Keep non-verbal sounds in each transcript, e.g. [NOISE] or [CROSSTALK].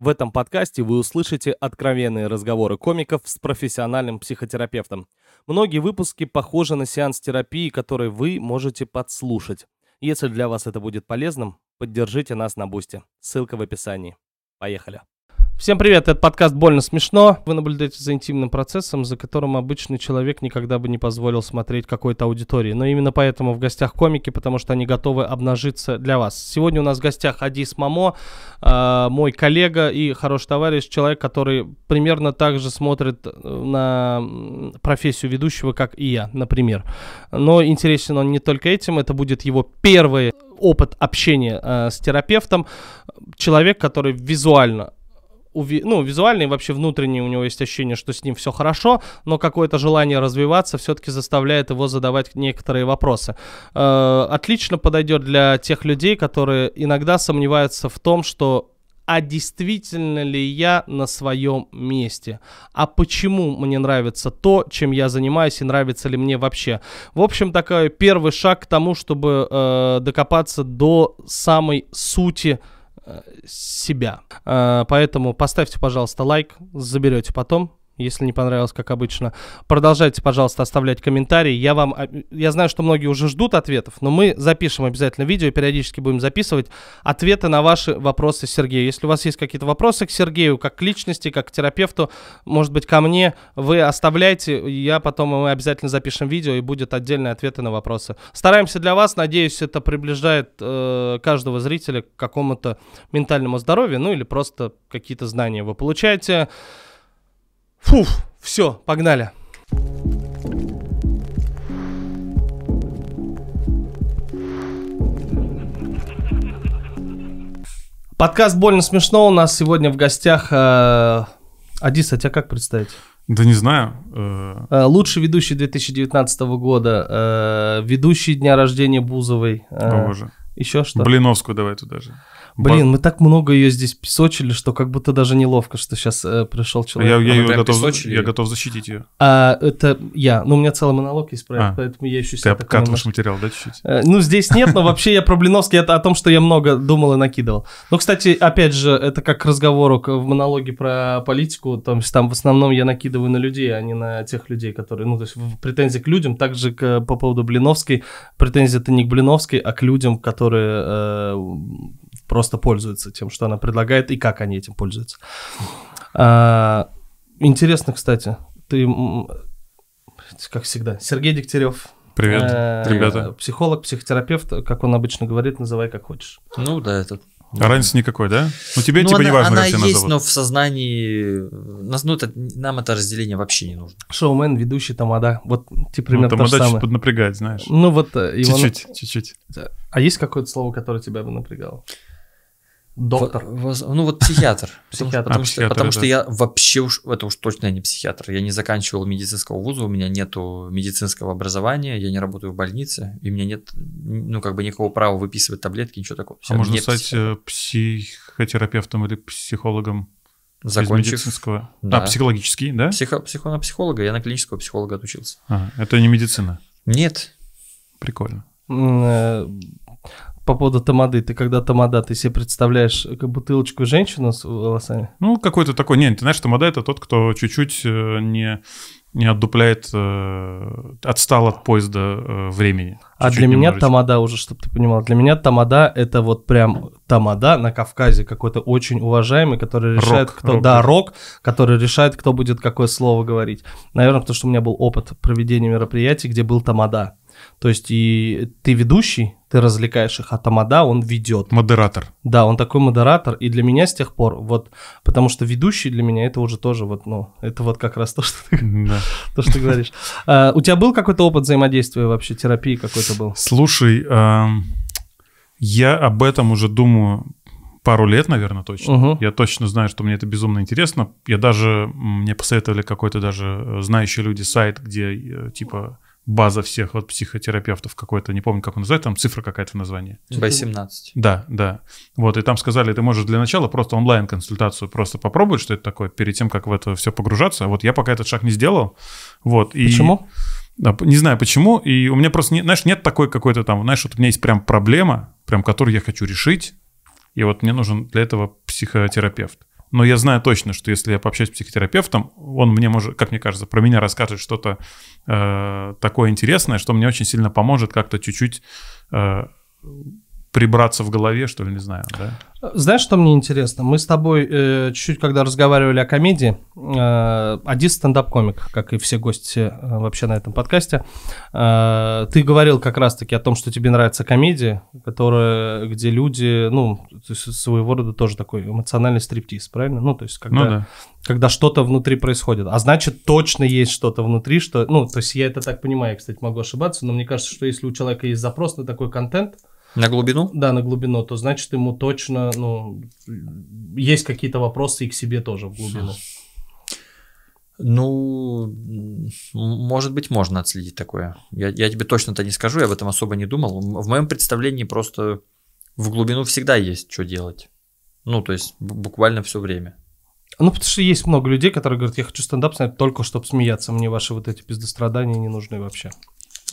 В этом подкасте вы услышите откровенные разговоры комиков с профессиональным психотерапевтом. Многие выпуски похожи на сеанс терапии, который вы можете подслушать. Если для вас это будет полезным, поддержите нас на Бусте. Ссылка в описании. Поехали. Всем привет, это подкаст «Больно смешно». Вы наблюдаете за интимным процессом, за которым обычный человек никогда бы не позволил смотреть какой-то аудитории. Но именно поэтому в гостях комики, потому что они готовы обнажиться для вас. Сегодня у нас в гостях Адис Мамо, э, мой коллега и хороший товарищ, человек, который примерно так же смотрит на профессию ведущего, как и я, например. Но интересен он не только этим, это будет его первый опыт общения э, с терапевтом. Человек, который визуально уви- ну, визуально и вообще внутренне у него есть ощущение, что с ним все хорошо, но какое-то желание развиваться все-таки заставляет его задавать некоторые вопросы. Э, отлично подойдет для тех людей, которые иногда сомневаются в том, что а действительно ли я на своем месте? А почему мне нравится то, чем я занимаюсь, и нравится ли мне вообще? В общем, такой первый шаг к тому, чтобы э, докопаться до самой сути себя. А, поэтому поставьте, пожалуйста, лайк, заберете потом если не понравилось, как обычно. Продолжайте, пожалуйста, оставлять комментарии. Я вам, а, я знаю, что многие уже ждут ответов, но мы запишем обязательно видео, периодически будем записывать ответы на ваши вопросы Сергею. Если у вас есть какие-то вопросы к Сергею, как к личности, как к терапевту, может быть, ко мне, вы оставляйте, я потом мы обязательно запишем видео и будет отдельные ответы на вопросы. Стараемся для вас, надеюсь, это приближает э, каждого зрителя к какому-то ментальному здоровью, ну или просто какие-то знания вы получаете. Фуф, все, погнали. Подкаст «Больно смешно» у нас сегодня в гостях. Э, Адис, а тебя как представить? Да не знаю. Э... э лучший ведущий 2019 года, э, ведущий дня рождения Бузовой. Э, О, боже. Еще что? Блиновскую давай туда же. Блин, мы так много ее здесь песочили, что как будто даже неловко, что сейчас э, пришел человек. Я, я, а ее готов, я готов защитить ее. А, это я. Ну, у меня целый монолог есть про а, поэтому я еще себя Ты обкатываешь материал, да, чуть-чуть? Э, ну, здесь нет, но вообще я про Блиновский, это о том, что я много думал и накидывал. Ну, кстати, опять же, это как к разговору в монологе про политику, там, там в основном я накидываю на людей, а не на тех людей, которые, ну, то есть претензии к людям, также к, по поводу Блиновской, претензия это не к Блиновской, а к людям, которые э, просто пользуются тем, что она предлагает, и как они этим пользуются. А, интересно, кстати, ты, как всегда, Сергей Дегтярев. Привет, э, ребята. Психолог, психотерапевт, как он обычно говорит, называй как хочешь. Ну да, это а разницы никакой, да? Ну тебе ну, типа не важно, она как тебя есть, назовут. но в сознании... Ну, это, нам это разделение вообще не нужно. Шоумен, ведущий тамада. Вот типа примерно ну, тамада чуть поднапрягает, знаешь. Ну вот... Э, чуть-чуть, чуть-чуть. А есть какое-то слово, которое тебя бы напрягало? Доктор. Воз, ну вот психиатр. [LAUGHS] Психиатр. Потому, а, что, психиатр, потому что я вообще уж, это уж точно не психиатр. Я не заканчивал медицинского вуза, у меня нету медицинского образования, я не работаю в больнице, и у меня нет, ну как бы никакого права выписывать таблетки, ничего такого. Все, а можно стать психиатр. психотерапевтом или психологом? Закончив. медицинского. Да. А, психологический, да? Психо, психо, на психолога, я на клинического психолога отучился. А, это не медицина? Нет. Прикольно. Э, по поводу тамады. Ты когда тамада, ты себе представляешь как бутылочку женщину с волосами? Ну, какой-то такой. Нет, ты знаешь, тамада это тот, кто чуть-чуть э, не, не отдупляет, э, отстал от поезда э, времени. А для меня тамада уже, чтобы ты понимал, для меня тамада это вот прям тамада на Кавказе какой-то очень уважаемый, который решает, рок, кто... Рок, да, рок, который решает, кто будет какое слово говорить. Наверное, потому что у меня был опыт проведения мероприятий, где был тамада. То есть и ты ведущий, ты развлекаешь их, а Тамада он ведет. Модератор. Да, он такой модератор, и для меня с тех пор, вот, потому что ведущий для меня это уже тоже вот, ну, это вот как раз то, что ты, да. [LAUGHS] то, что ты говоришь. А, у тебя был какой-то опыт взаимодействия вообще, терапии какой-то был? Слушай, я об этом уже думаю пару лет, наверное, точно. Угу. Я точно знаю, что мне это безумно интересно. Я даже, мне посоветовали какой-то даже э, знающие люди сайт, где э, типа база всех вот психотерапевтов какой-то, не помню, как он называется, там цифра какая-то в названии. B17. Да, да. Вот, и там сказали, ты можешь для начала просто онлайн-консультацию просто попробовать, что это такое, перед тем, как в это все погружаться. Вот я пока этот шаг не сделал. Вот, и... Почему? Да, не знаю почему, и у меня просто, не, знаешь, нет такой какой-то там, знаешь, вот у меня есть прям проблема, прям которую я хочу решить, и вот мне нужен для этого психотерапевт. Но я знаю точно, что если я пообщаюсь с психотерапевтом, он мне может, как мне кажется, про меня расскажет что-то э, такое интересное, что мне очень сильно поможет как-то чуть-чуть э, прибраться в голове, что ли, не знаю, да? Знаешь, что мне интересно? Мы с тобой э, чуть-чуть, когда разговаривали о комедии, э, один стендап-комик, как и все гости э, вообще на этом подкасте, э, ты говорил как раз-таки о том, что тебе нравится комедия, которая, где люди, ну, своего рода тоже такой эмоциональный стриптиз, правильно? Ну, то есть, когда, ну, да. когда что-то внутри происходит. А значит, точно есть что-то внутри, что, ну, то есть я это так понимаю, я, кстати, могу ошибаться, но мне кажется, что если у человека есть запрос на такой контент, на глубину? Да, на глубину, то значит ему точно, ну, есть какие-то вопросы и к себе тоже в глубину. Ну, может быть, можно отследить такое. Я, я тебе точно-то не скажу, я об этом особо не думал. В моем представлении просто в глубину всегда есть что делать. Ну, то есть буквально все время. Ну, потому что есть много людей, которые говорят, я хочу стендап снять только, чтобы смеяться. Мне ваши вот эти пиздострадания не нужны вообще.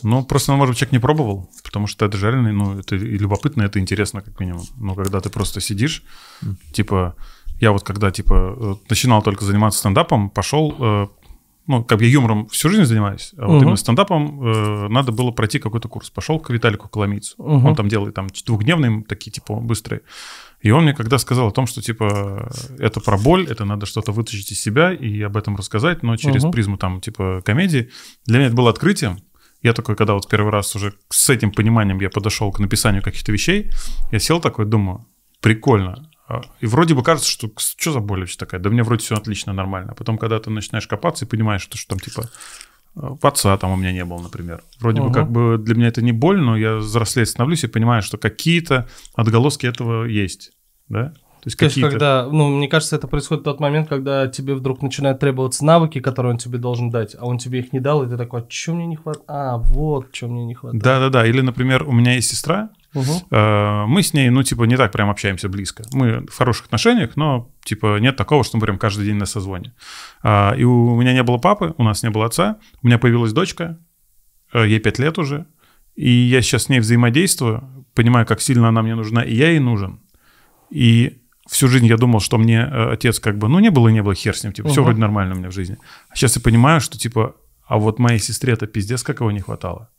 Ну, просто, ну, может быть, человек не пробовал, потому что это же реально, ну, это и любопытно, это интересно, как минимум. Но когда ты просто сидишь, mm. типа, я вот когда, типа, э, начинал только заниматься стендапом, пошел, э, ну, как я юмором всю жизнь занимаюсь, а вот uh-huh. именно стендапом э, надо было пройти какой-то курс. Пошел к Виталику Коломийцу. Uh-huh. Он там делает там двухдневные, такие, типа, быстрые. И он мне когда сказал о том, что, типа, это про боль, это надо что-то вытащить из себя и об этом рассказать, но через uh-huh. призму, там, типа, комедии, для меня это было открытием. Я такой, когда вот первый раз уже с этим пониманием я подошел к написанию каких-то вещей, я сел такой, думаю, прикольно. А, и вроде бы кажется, что что за боль вообще такая? Да мне вроде все отлично, нормально. Потом, когда ты начинаешь копаться и понимаешь, что, что там типа а, отца там у меня не было, например. Вроде угу. бы как бы для меня это не боль, но я взрослее становлюсь и понимаю, что какие-то отголоски этого есть, да? Есть, То есть когда, ну, мне кажется, это происходит в тот момент, когда тебе вдруг начинают требоваться навыки, которые он тебе должен дать, а он тебе их не дал, и ты такой, а что мне не хватает? А, вот, что мне не хватает. Да-да-да, или, например, у меня есть сестра, угу. мы с ней, ну, типа, не так прям общаемся близко. Мы в хороших отношениях, но, типа, нет такого, что мы прям каждый день на созвоне. А, и у меня не было папы, у нас не было отца, у меня появилась дочка, э, ей 5 лет уже, и я сейчас с ней взаимодействую, понимаю, как сильно она мне нужна, и я ей нужен. И всю жизнь я думал, что мне э, отец как бы, ну, не было и не было, хер с ним, типа, угу. все вроде нормально у меня в жизни. А сейчас я понимаю, что, типа, а вот моей сестре это пиздец, как его не хватало.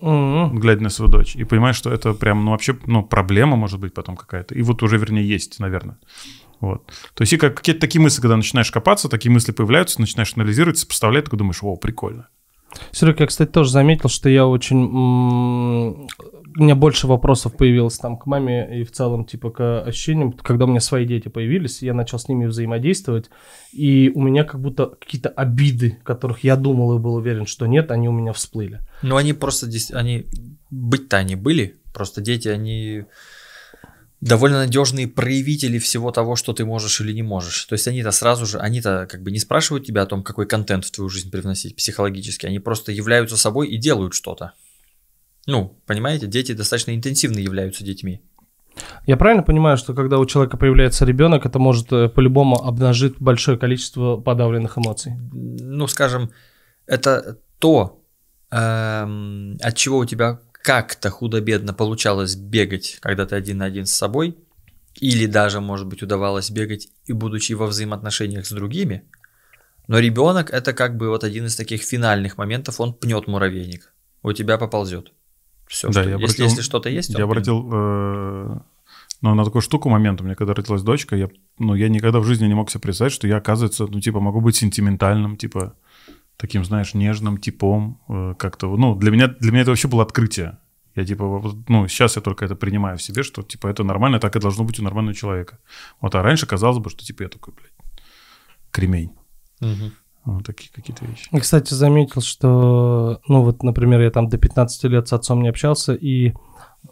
Угу. Глядя на свою дочь. И понимаю, что это прям, ну, вообще, ну, проблема может быть потом какая-то. И вот уже, вернее, есть, наверное. Вот. То есть и как, какие-то такие мысли, когда начинаешь копаться, такие мысли появляются, начинаешь анализировать, сопоставлять, такой думаешь, о, прикольно. Серега, я, кстати, тоже заметил, что я очень у меня больше вопросов появилось там к маме и в целом, типа, к ощущениям, когда у меня свои дети появились, я начал с ними взаимодействовать, и у меня как будто какие-то обиды, которых я думал и был уверен, что нет, они у меня всплыли. Ну, они просто, они, быть-то они были, просто дети, они довольно надежные проявители всего того, что ты можешь или не можешь. То есть они-то сразу же, они-то как бы не спрашивают тебя о том, какой контент в твою жизнь привносить психологически, они просто являются собой и делают что-то. Ну, понимаете, дети достаточно интенсивно являются детьми. Я правильно понимаю, что когда у человека появляется ребенок, это может э, по-любому обнажить большое количество подавленных эмоций? Ну, скажем, это то, эм, от чего у тебя как-то худо-бедно получалось бегать, когда ты один на один с собой, или даже, может быть, удавалось бегать и будучи во взаимоотношениях с другими. Но ребенок это как бы вот один из таких финальных моментов, он пнет муравейник, у тебя поползет. Все, да, что, я обратил, если, если что-то есть. Я обратил э, ну, на такую штуку момент, у меня когда родилась дочка, я, ну, я никогда в жизни не мог себе представить, что я, оказывается, ну, типа, могу быть сентиментальным, типа, таким, знаешь, нежным типом, э, как-то, ну, для меня, для меня это вообще было открытие. Я, типа, ну, сейчас я только это принимаю в себе, что, типа, это нормально, так и должно быть у нормального человека. Вот, а раньше казалось бы, что, типа, я такой, блядь, кремень. Угу. Вот такие какие-то вещи. Я, кстати, заметил, что, ну вот, например, я там до 15 лет с отцом не общался, и,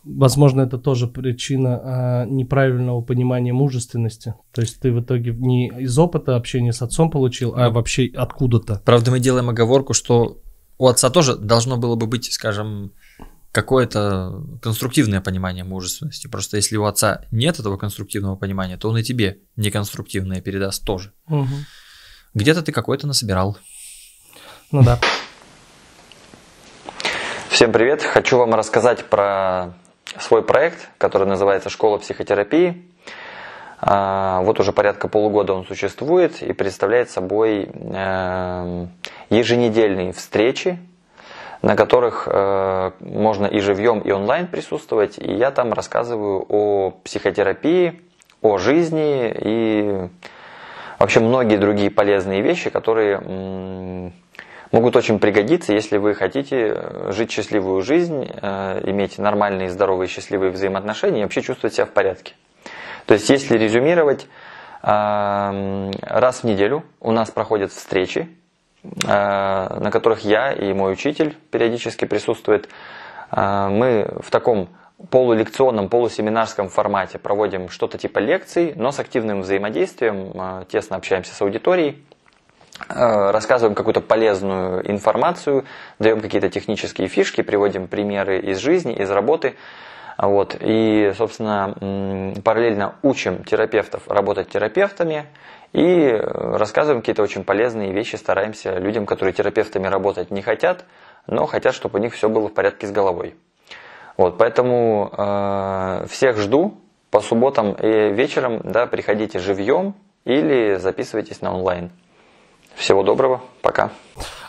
возможно, это тоже причина а, неправильного понимания мужественности. То есть ты в итоге не из опыта общения с отцом получил, а вообще откуда-то. Правда, мы делаем оговорку, что у отца тоже должно было бы быть, скажем, какое-то конструктивное понимание мужественности. Просто если у отца нет этого конструктивного понимания, то он и тебе неконструктивное передаст тоже. Угу. Где-то ты какой-то насобирал. Ну да. Всем привет! Хочу вам рассказать про свой проект, который называется «Школа психотерапии». А, вот уже порядка полугода он существует и представляет собой эм, еженедельные встречи, на которых э, можно и живьем, и онлайн присутствовать. И я там рассказываю о психотерапии, о жизни и вообще многие другие полезные вещи, которые могут очень пригодиться, если вы хотите жить счастливую жизнь, э, иметь нормальные, здоровые, счастливые взаимоотношения и вообще чувствовать себя в порядке. То есть, если резюмировать, раз в неделю у нас проходят встречи, на которых я и мой учитель периодически присутствует. Мы в таком полулекционном, полусеминарском формате проводим что-то типа лекций, но с активным взаимодействием, тесно общаемся с аудиторией, рассказываем какую-то полезную информацию, даем какие-то технические фишки, приводим примеры из жизни, из работы – вот. И, собственно, параллельно учим терапевтов работать терапевтами и рассказываем какие-то очень полезные вещи, стараемся людям, которые терапевтами работать не хотят, но хотят, чтобы у них все было в порядке с головой. Вот, поэтому э, всех жду по субботам и вечерам, да, приходите живьем или записывайтесь на онлайн. Всего доброго, пока.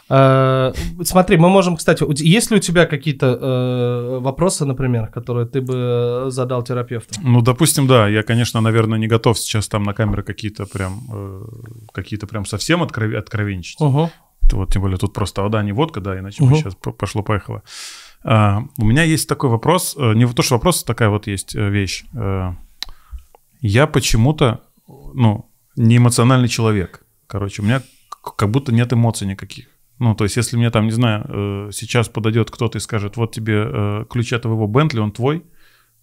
Э, смотри, мы можем, кстати, есть ли у тебя какие-то э, вопросы, например, которые ты бы задал терапевту? Ну, допустим, да. Я, конечно, наверное, не готов сейчас там на камеры какие-то прям, э, какие-то прям совсем откров... откровенничать. Угу. Вот, тем более тут просто вода, не водка, да, иначе угу. бы сейчас пошло-поехало. Uh, у меня есть такой вопрос, uh, не то, что вопрос, такая вот есть uh, вещь. Я почему-то, ну, не эмоциональный человек. Короче, у меня как будто нет эмоций никаких. Ну, то есть, если мне там, не знаю, э, сейчас подойдет кто-то и скажет, вот тебе э, ключ от твоего Бентли, он твой,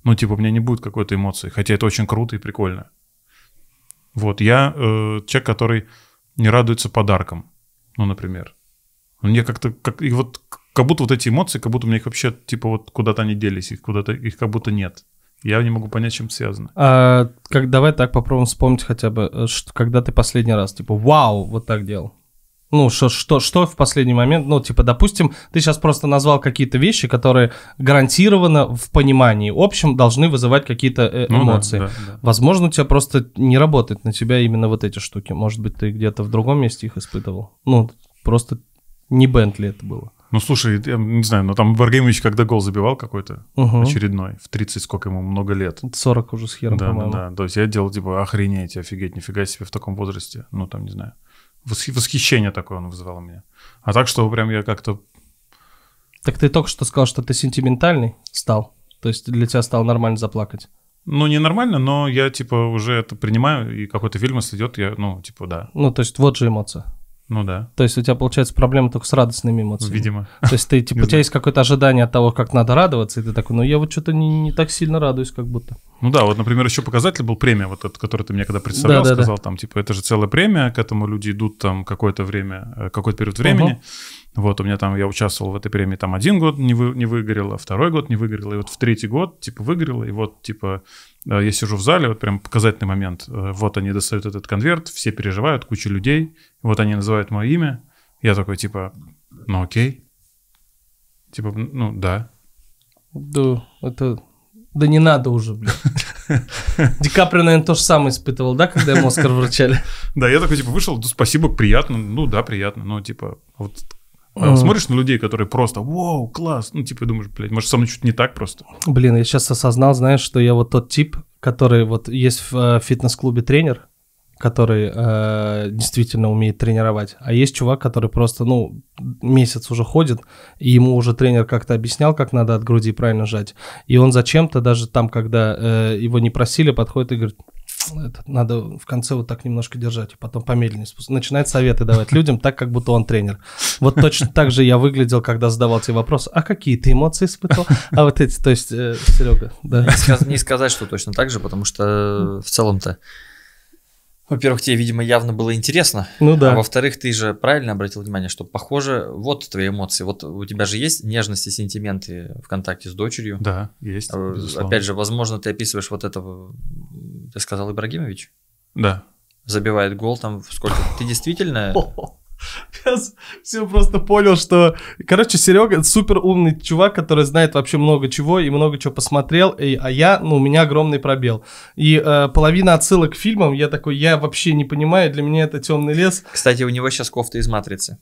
ну, типа, у меня не будет какой-то эмоции, хотя это очень круто и прикольно. Вот, я э, человек, который не радуется подаркам, ну, например. Мне как-то, как, и вот, как будто вот эти эмоции, как будто у меня их вообще, типа, вот куда-то они делись, их куда-то, их как будто нет. Я не могу понять, чем связано. А, как, давай так попробуем вспомнить хотя бы, что, когда ты последний раз, типа, вау, вот так делал. Ну, что, что, что в последний момент, ну, типа, допустим, ты сейчас просто назвал какие-то вещи, которые гарантированно в понимании общем должны вызывать какие-то э- эмоции. Ну, да, да, да. Возможно, у тебя просто не работает на тебя именно вот эти штуки. Может быть, ты где-то в другом месте их испытывал. Ну, просто не Бентли это было. Ну, слушай, я не знаю, но там Варгеймович когда гол забивал какой-то угу. очередной, в 30 сколько ему, много лет. 40 уже с хером, да, по-моему. Да, да, то есть я делал, типа, охренеть, офигеть, нифига себе в таком возрасте. Ну, там, не знаю восхищение такое он вызывал у меня. А так, что прям я как-то... Так ты только что сказал, что ты сентиментальный стал? То есть для тебя стало нормально заплакать? Ну, не нормально, но я, типа, уже это принимаю, и какой-то фильм, если идет, я, ну, типа, да. Ну, то есть вот же эмоция. Ну да. То есть у тебя получается проблема только с радостными эмоциями. Видимо. То есть ты, [LAUGHS] типа, у тебя есть какое-то ожидание от того, как надо радоваться, и ты такой, ну я вот что-то не, не так сильно радуюсь, как будто. Ну да, вот, например, еще показатель был премия, вот этот, который ты мне когда представлял, да, да, сказал, да. там, типа, это же целая премия, к этому люди идут там какое-то время, э, какой-то период времени. Угу. Вот у меня там, я участвовал в этой премии, там один год не, вы, не выгорело, второй год не выгорело, и вот в третий год, типа, выгорело, и вот, типа, я сижу в зале, вот прям показательный момент, э, вот они достают этот конверт, все переживают, куча людей, вот они называют мое имя, я такой, типа, ну окей. Типа, ну да. Да, это... Да не надо уже, блин. [LAUGHS] Ди Каприо, наверное, то же самое испытывал, да, когда ему Оскар вручали? [LAUGHS] Да, я такой, типа, вышел, спасибо, приятно. Ну да, приятно. Ну, типа, вот а смотришь на людей, которые просто, вау, класс, ну, типа, думаешь, блядь, может, со мной что-то не так просто. Блин, я сейчас осознал, знаешь, что я вот тот тип, который вот есть в э, фитнес-клубе тренер, который э, действительно умеет тренировать, а есть чувак, который просто, ну, месяц уже ходит, и ему уже тренер как-то объяснял, как надо от груди правильно жать, и он зачем-то даже там, когда э, его не просили, подходит и говорит, это, надо в конце вот так немножко держать, и потом помедленнее спускать. Начинает советы давать людям так, как будто он тренер. Вот точно так же я выглядел, когда задавал тебе вопрос, а какие ты эмоции испытывал? А вот эти, то есть, э, Серега, да. Не сказать, что точно так же, потому что в целом-то во-первых, тебе, видимо, явно было интересно. Ну да. А во-вторых, ты же правильно обратил внимание, что, похоже, вот твои эмоции. Вот у тебя же есть нежности, сентименты в контакте с дочерью. Да, есть. А, безусловно. Опять же, возможно, ты описываешь вот этого, ты сказал Ибрагимович? Да. Забивает гол там сколько? Ты действительно... [LAUGHS] [LAUGHS] Сейчас все просто понял, что... Короче, Серега супер умный чувак, который знает вообще много чего и много чего посмотрел, и, а я, ну, у меня огромный пробел. И э, половина отсылок к фильмам, я такой, я вообще не понимаю, для меня это темный лес. Кстати, у него сейчас кофта из «Матрицы».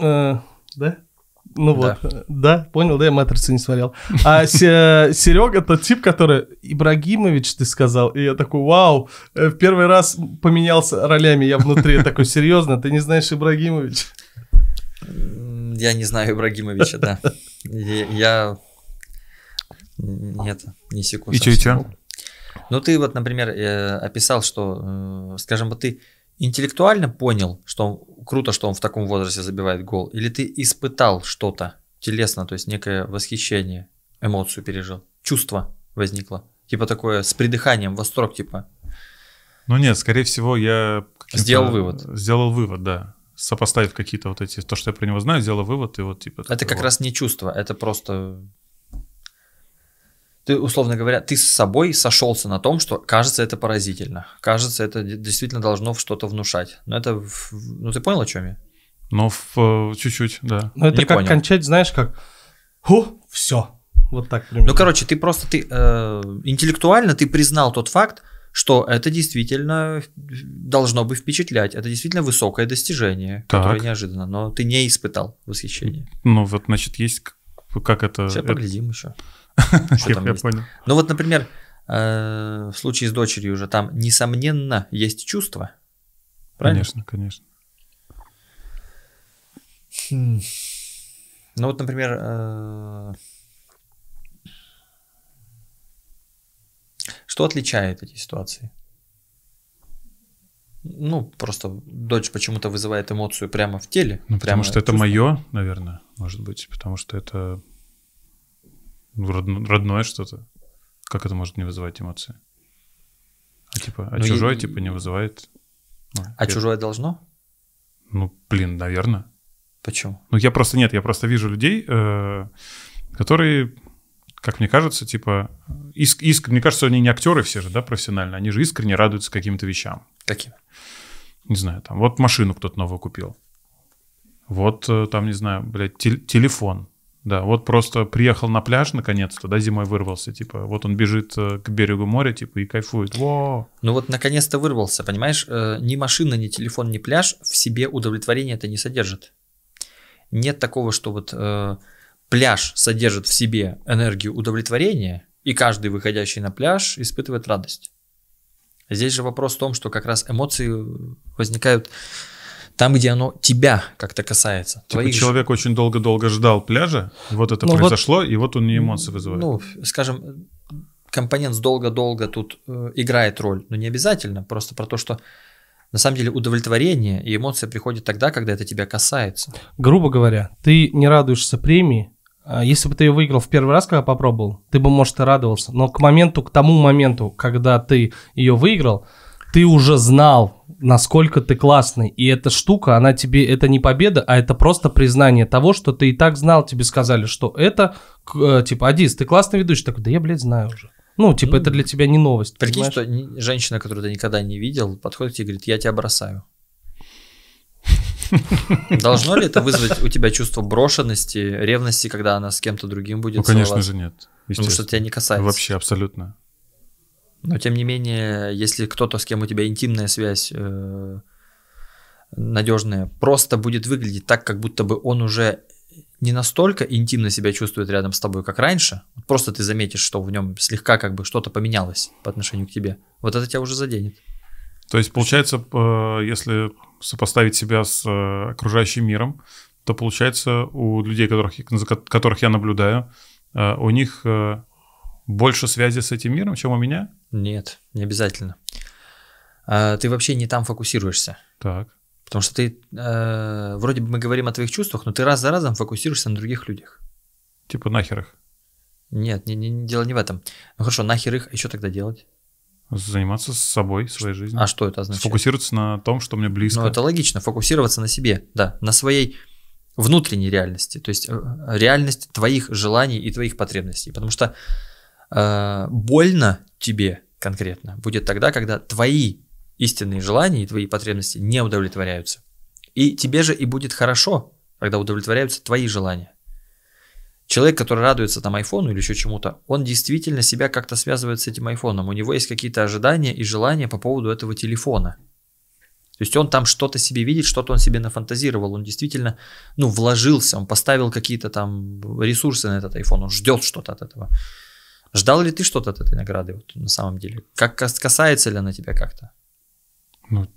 Э, да? Ну да. вот, да, понял, да, я «Матрицу» не смотрел. А Серега тот тип, который, Ибрагимович, ты сказал, и я такой, вау, э, в первый раз поменялся ролями, я внутри такой, серьезно, ты не знаешь Ибрагимович? Я не знаю Ибрагимовича, да. Я... Нет, не секунду. И что, и что? Ну, ты вот, например, э, описал, что, э, скажем, вот ты интеллектуально понял, что круто, что он в таком возрасте забивает гол, или ты испытал что-то телесно, то есть некое восхищение, эмоцию пережил, чувство возникло, типа такое с придыханием, восторг, типа. Ну нет, скорее всего, я сделал вывод. Сделал вывод, да. Сопоставив какие-то вот эти, то, что я про него знаю, сделал вывод, и вот типа... Это как вот. раз не чувство, это просто ты, условно говоря, ты с собой сошелся на том, что кажется это поразительно. Кажется, это действительно должно что-то внушать. Но это, ну ты понял, о чем я? Ну, в, чуть-чуть, да. Ну это Не как понял. кончать, знаешь, как, ху, все. Вот так примерно. Ну, короче, ты просто, ты э, интеллектуально ты признал тот факт, что это действительно должно бы впечатлять. Это действительно высокое достижение, так. которое неожиданно, но ты не испытал восхищения. Ну, вот, значит, есть как это... Сейчас это... поглядим еще. Я понял. Ну вот, например, э, в случае с дочерью уже там, несомненно, есть чувство. Конечно, конечно. Хм. Ну вот, например, э, что отличает эти ситуации? Ну, просто дочь почему-то вызывает эмоцию прямо в теле. Ну, потому что это мое, наверное, может быть, потому что это родное что-то. Как это может не вызывать эмоции? А типа, а ну, чужое, и... типа, не вызывает. Ну, а это... чужое должно? Ну, блин, наверное. Почему? Ну, я просто нет, я просто вижу людей, э, которые, как мне кажется, типа, иск, иск, мне кажется, они не актеры все же, да, профессионально, они же искренне радуются каким-то вещам. Каким? Не знаю, там, вот машину кто-то новую купил. Вот э, там, не знаю, блядь, те- телефон. Да, вот просто приехал на пляж наконец-то, да, зимой вырвался, типа, вот он бежит э, к берегу моря, типа, и кайфует. Во! Ну вот наконец-то вырвался, понимаешь? Э, ни машина, ни телефон, ни пляж в себе удовлетворение это не содержит. Нет такого, что вот э, пляж содержит в себе энергию удовлетворения, и каждый выходящий на пляж испытывает радость. Здесь же вопрос в том, что как раз эмоции возникают там, где оно тебя как-то касается. Типа твоих... человек очень долго-долго ждал пляжа, вот это ну, произошло, вот, и вот он не эмоции вызывает. Ну, скажем, компонент долго-долго тут э, играет роль, но не обязательно, просто про то, что на самом деле удовлетворение и эмоция приходят тогда, когда это тебя касается. Грубо говоря, ты не радуешься премии, а если бы ты ее выиграл в первый раз, когда попробовал, ты бы, может, и радовался. Но к моменту, к тому моменту, когда ты ее выиграл, ты уже знал, насколько ты классный. И эта штука, она тебе, это не победа, а это просто признание того, что ты и так знал, тебе сказали, что это, э, типа, Адис, ты классный ведущий. Такой, да я, блядь, знаю уже. Ну, типа, ну, это для тебя не новость. Прикинь, что женщина, которую ты никогда не видел, подходит и говорит, я тебя бросаю. Должно ли это вызвать у тебя чувство брошенности, ревности, когда она с кем-то другим будет Ну, конечно же, нет. Потому что тебя не касается. Вообще, абсолютно. Но тем не менее, если кто-то, с кем у тебя интимная связь э, надежная, просто будет выглядеть так, как будто бы он уже не настолько интимно себя чувствует рядом с тобой, как раньше, просто ты заметишь, что в нем слегка как бы что-то поменялось по отношению к тебе, вот это тебя уже заденет. То есть, получается, э, если сопоставить себя с э, окружающим миром, то получается у людей, которых, которых я наблюдаю, э, у них больше связи с этим миром, чем у меня? Нет, не обязательно. А, ты вообще не там фокусируешься. Так. Потому что ты, э, вроде бы мы говорим о твоих чувствах, но ты раз за разом фокусируешься на других людях. Типа нахер их? Нет, не, не, дело не в этом. Ну хорошо, нахер их, а что тогда делать? Заниматься с собой, своей жизнью. А что это означает? Фокусироваться на том, что мне близко. Ну, это логично, фокусироваться на себе, да, на своей внутренней реальности, то есть э, реальность твоих желаний и твоих потребностей. Потому что э, больно тебе конкретно будет тогда, когда твои истинные желания и твои потребности не удовлетворяются. И тебе же и будет хорошо, когда удовлетворяются твои желания. Человек, который радуется там айфону или еще чему-то, он действительно себя как-то связывает с этим айфоном. У него есть какие-то ожидания и желания по поводу этого телефона. То есть он там что-то себе видит, что-то он себе нафантазировал, он действительно, ну, вложился, он поставил какие-то там ресурсы на этот iPhone, он ждет что-то от этого. Ждал ли ты что-то от этой награды вот, на самом деле? Как касается ли она тебя как-то? Ну,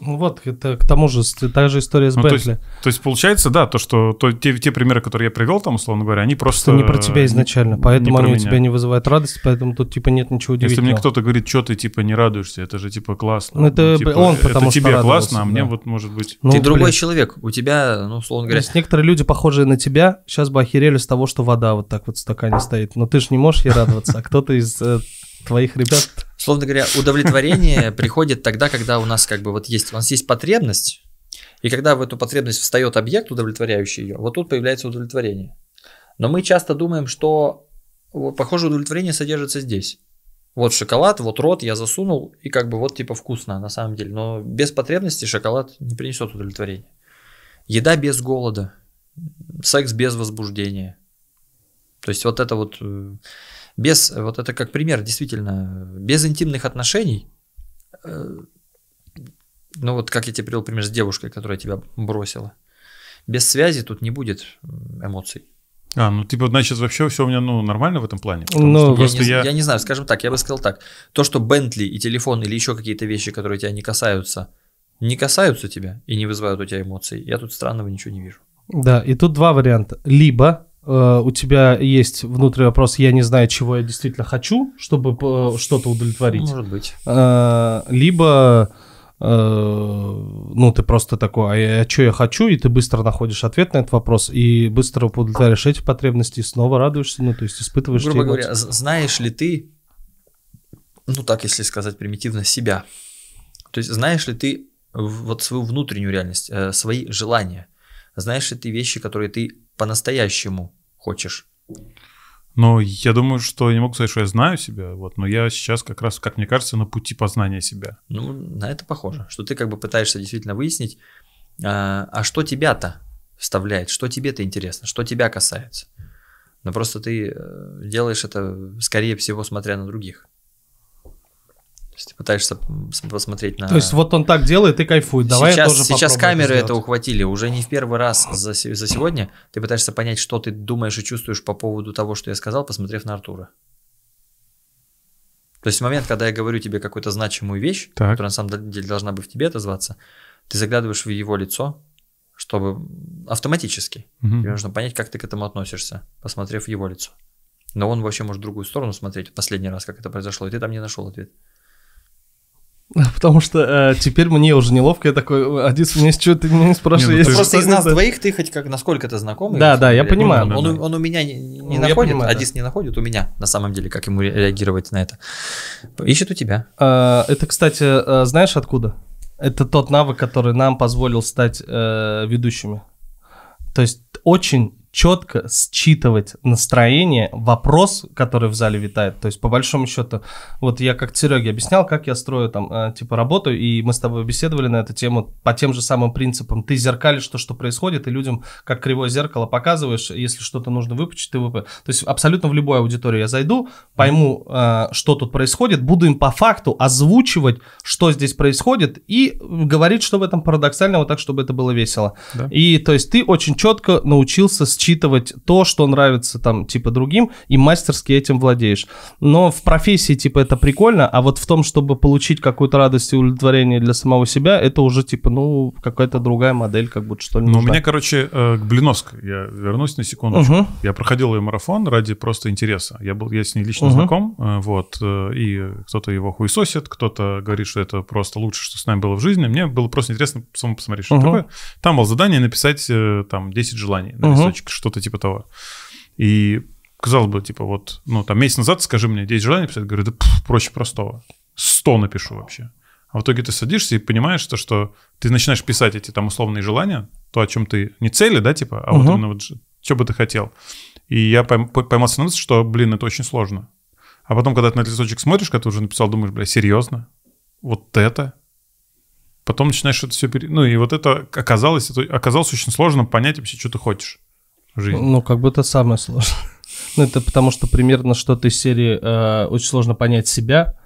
ну вот, это к тому же та же история с ну, Бентли. То есть, то есть получается, да, то, что то, те, те примеры, которые я привел там, условно говоря, они просто... Это не про тебя изначально, поэтому они у тебя не вызывают радости, поэтому тут типа нет ничего удивительного. Если мне кто-то говорит, что ты типа не радуешься, это же типа классно. Ну, это ну, типа, он, потому это что тебе классно, а мне да. вот может быть... Ну, ты блин. другой человек, у тебя, ну, условно говоря... То есть некоторые люди, похожие на тебя, сейчас бы охерели с того, что вода вот так вот в стакане стоит. Но ты же не можешь ей радоваться, а кто-то из э, твоих ребят Словно говоря, удовлетворение [LAUGHS] приходит тогда, когда у нас как бы вот есть, у нас есть потребность, и когда в эту потребность встает объект, удовлетворяющий ее, вот тут появляется удовлетворение. Но мы часто думаем, что вот, похоже удовлетворение содержится здесь. Вот шоколад, вот рот я засунул, и как бы вот типа вкусно на самом деле. Но без потребности шоколад не принесет удовлетворения. Еда без голода, секс без возбуждения. То есть вот это вот э, без, вот это как пример, действительно, без интимных отношений, э, ну вот как я тебе привел пример с девушкой, которая тебя бросила, без связи тут не будет эмоций. А, ну типа, значит, вообще все у меня ну, нормально в этом плане? Ну, я, не, я... я не знаю, скажем так, я бы сказал так. То, что Бентли и телефон или еще какие-то вещи, которые тебя не касаются, не касаются тебя и не вызывают у тебя эмоций, я тут странного ничего не вижу. Да, и тут два варианта. Либо Э, у тебя есть внутренний вопрос, я не знаю, чего я действительно хочу, чтобы э, что-то удовлетворить. Может быть. Э, либо, ну, ты просто такой, а, а что я хочу, и ты быстро находишь ответ на этот вопрос, и быстро удовлетворяешь эти потребности, и снова радуешься, ну, то есть испытываешь... Грубо говоря, знаешь ли ты, ну, так, если сказать примитивно, себя? То есть знаешь ли ты вот свою внутреннюю реальность, свои желания? Знаешь ли ты вещи, которые ты по-настоящему хочешь? Ну, я думаю, что я не могу сказать, что я знаю себя, вот, но я сейчас как раз, как мне кажется, на пути познания себя. Ну, на это похоже, что ты как бы пытаешься действительно выяснить, а, а что тебя-то вставляет, что тебе-то интересно, что тебя касается. Но просто ты э, делаешь это, скорее всего, смотря на других. То есть ты пытаешься посмотреть на... То есть вот он так делает и кайфует. Давай сейчас, я тоже Сейчас камеры это, это ухватили. Уже не в первый раз за, за сегодня ты пытаешься понять, что ты думаешь и чувствуешь по поводу того, что я сказал, посмотрев на Артура. То есть в момент, когда я говорю тебе какую-то значимую вещь, так. которая на самом деле должна бы в тебе отозваться, ты заглядываешь в его лицо, чтобы автоматически. Угу. Тебе нужно понять, как ты к этому относишься, посмотрев в его лицо. Но он вообще может в другую сторону смотреть в последний раз, как это произошло, и ты там не нашел ответ. [LAUGHS] Потому что э, теперь мне уже неловко, я такой, Адис, мне что ты меня не спрашиваешь? Ну, просто из нас двоих ты хоть как насколько ты знакомый. Да, да, я понимаю. Он, он, он у меня не, не ну, находит, понимаю, Адис да. не находит у меня, на самом деле, как ему реагировать на это. Ищет у тебя. А, это, кстати, э, знаешь откуда? Это тот навык, который нам позволил стать э, ведущими. То есть очень четко считывать настроение, вопрос, который в зале витает. То есть, по большому счету, вот я как Сереге объяснял, как я строю там, э, типа, работу, и мы с тобой беседовали на эту тему по тем же самым принципам. Ты зеркалишь то, что происходит, и людям, как кривое зеркало, показываешь, если что-то нужно выпучить, ты выпу... То есть, абсолютно в любую аудиторию я зайду, пойму, э, что тут происходит, буду им по факту озвучивать, что здесь происходит, и говорить, что в этом парадоксального, так, чтобы это было весело. Да. И, то есть, ты очень четко научился считывать считывать то, что нравится там, типа, другим, и мастерски этим владеешь. Но в профессии, типа, это прикольно, а вот в том, чтобы получить какую-то радость и удовлетворение для самого себя, это уже, типа, ну, какая-то другая модель, как будто что ли. Ну, у меня, короче, э, к Блиновской, я вернусь на секундочку. Угу. Я проходил ее марафон ради просто интереса. Я был, я с ней лично угу. знаком, э, вот, э, и кто-то его хуесосит, кто-то говорит, что это просто лучше, что с нами было в жизни. Мне было просто интересно самому посмотреть, что угу. такое. Там было задание написать там 10 желаний на угу. листочек, что-то типа того. И казалось бы, типа вот, ну, там месяц назад скажи мне 10 желаний писать, говорю, да пф, проще простого. 100 напишу вообще. А в итоге ты садишься и понимаешь то, что ты начинаешь писать эти там условные желания, то, о чем ты, не цели, да, типа, а угу. вот именно вот, что бы ты хотел. И я поймался на мысли, что, блин, это очень сложно. А потом, когда ты на этот листочек смотришь, когда ты уже написал, думаешь, бля, серьезно? Вот это? потом начинаешь это все... Пере... Ну, и вот это оказалось, это оказалось очень сложно понять вообще, что ты хочешь жизни. Ну, как бы это самое сложное. [LAUGHS] Ну, это потому что примерно что-то из серии э, очень сложно понять себя.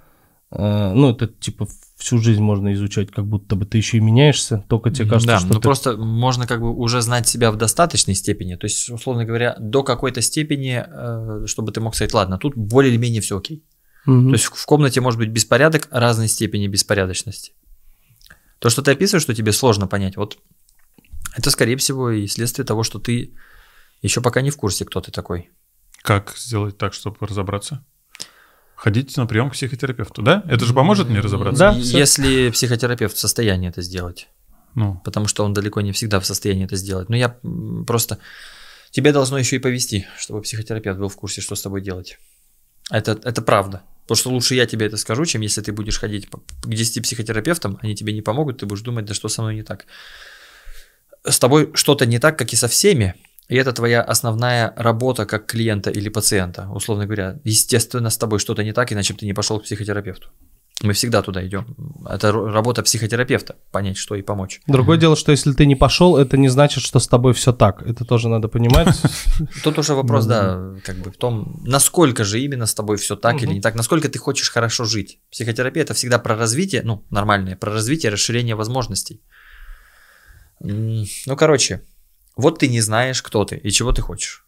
Э, ну, это типа всю жизнь можно изучать, как будто бы ты еще и меняешься, только тебе кажется, да, что ну ты... просто можно как бы уже знать себя в достаточной степени, то есть, условно говоря, до какой-то степени, э, чтобы ты мог сказать, ладно, тут более или менее все окей. Угу. То есть в комнате может быть беспорядок разной степени беспорядочности. То, что ты описываешь, что тебе сложно понять, вот это, скорее всего, и следствие того, что ты еще пока не в курсе, кто ты такой. Как сделать так, чтобы разобраться? Ходить на прием к психотерапевту, да? Это же поможет мне разобраться? Да. Если психотерапевт в состоянии это сделать. Ну. Потому что он далеко не всегда в состоянии это сделать. Но я просто... Тебе должно еще и повести, чтобы психотерапевт был в курсе, что с тобой делать. Это, это правда. Потому что лучше я тебе это скажу, чем если ты будешь ходить к 10 психотерапевтам, они тебе не помогут, ты будешь думать, да что со мной не так. С тобой что-то не так, как и со всеми, и это твоя основная работа как клиента или пациента, условно говоря. Естественно, с тобой что-то не так, иначе бы ты не пошел к психотерапевту. Мы всегда туда идем. Это работа психотерапевта, понять, что и помочь. Другое дело, что если ты не пошел, это не значит, что с тобой все так. Это тоже надо понимать. [LAUGHS] Тут уже вопрос, да, как бы в том, насколько же именно с тобой все так или не так, насколько ты хочешь хорошо жить. Психотерапия это всегда про развитие, ну, нормальное, про развитие, расширение возможностей. Ну, короче, вот ты не знаешь, кто ты и чего ты хочешь.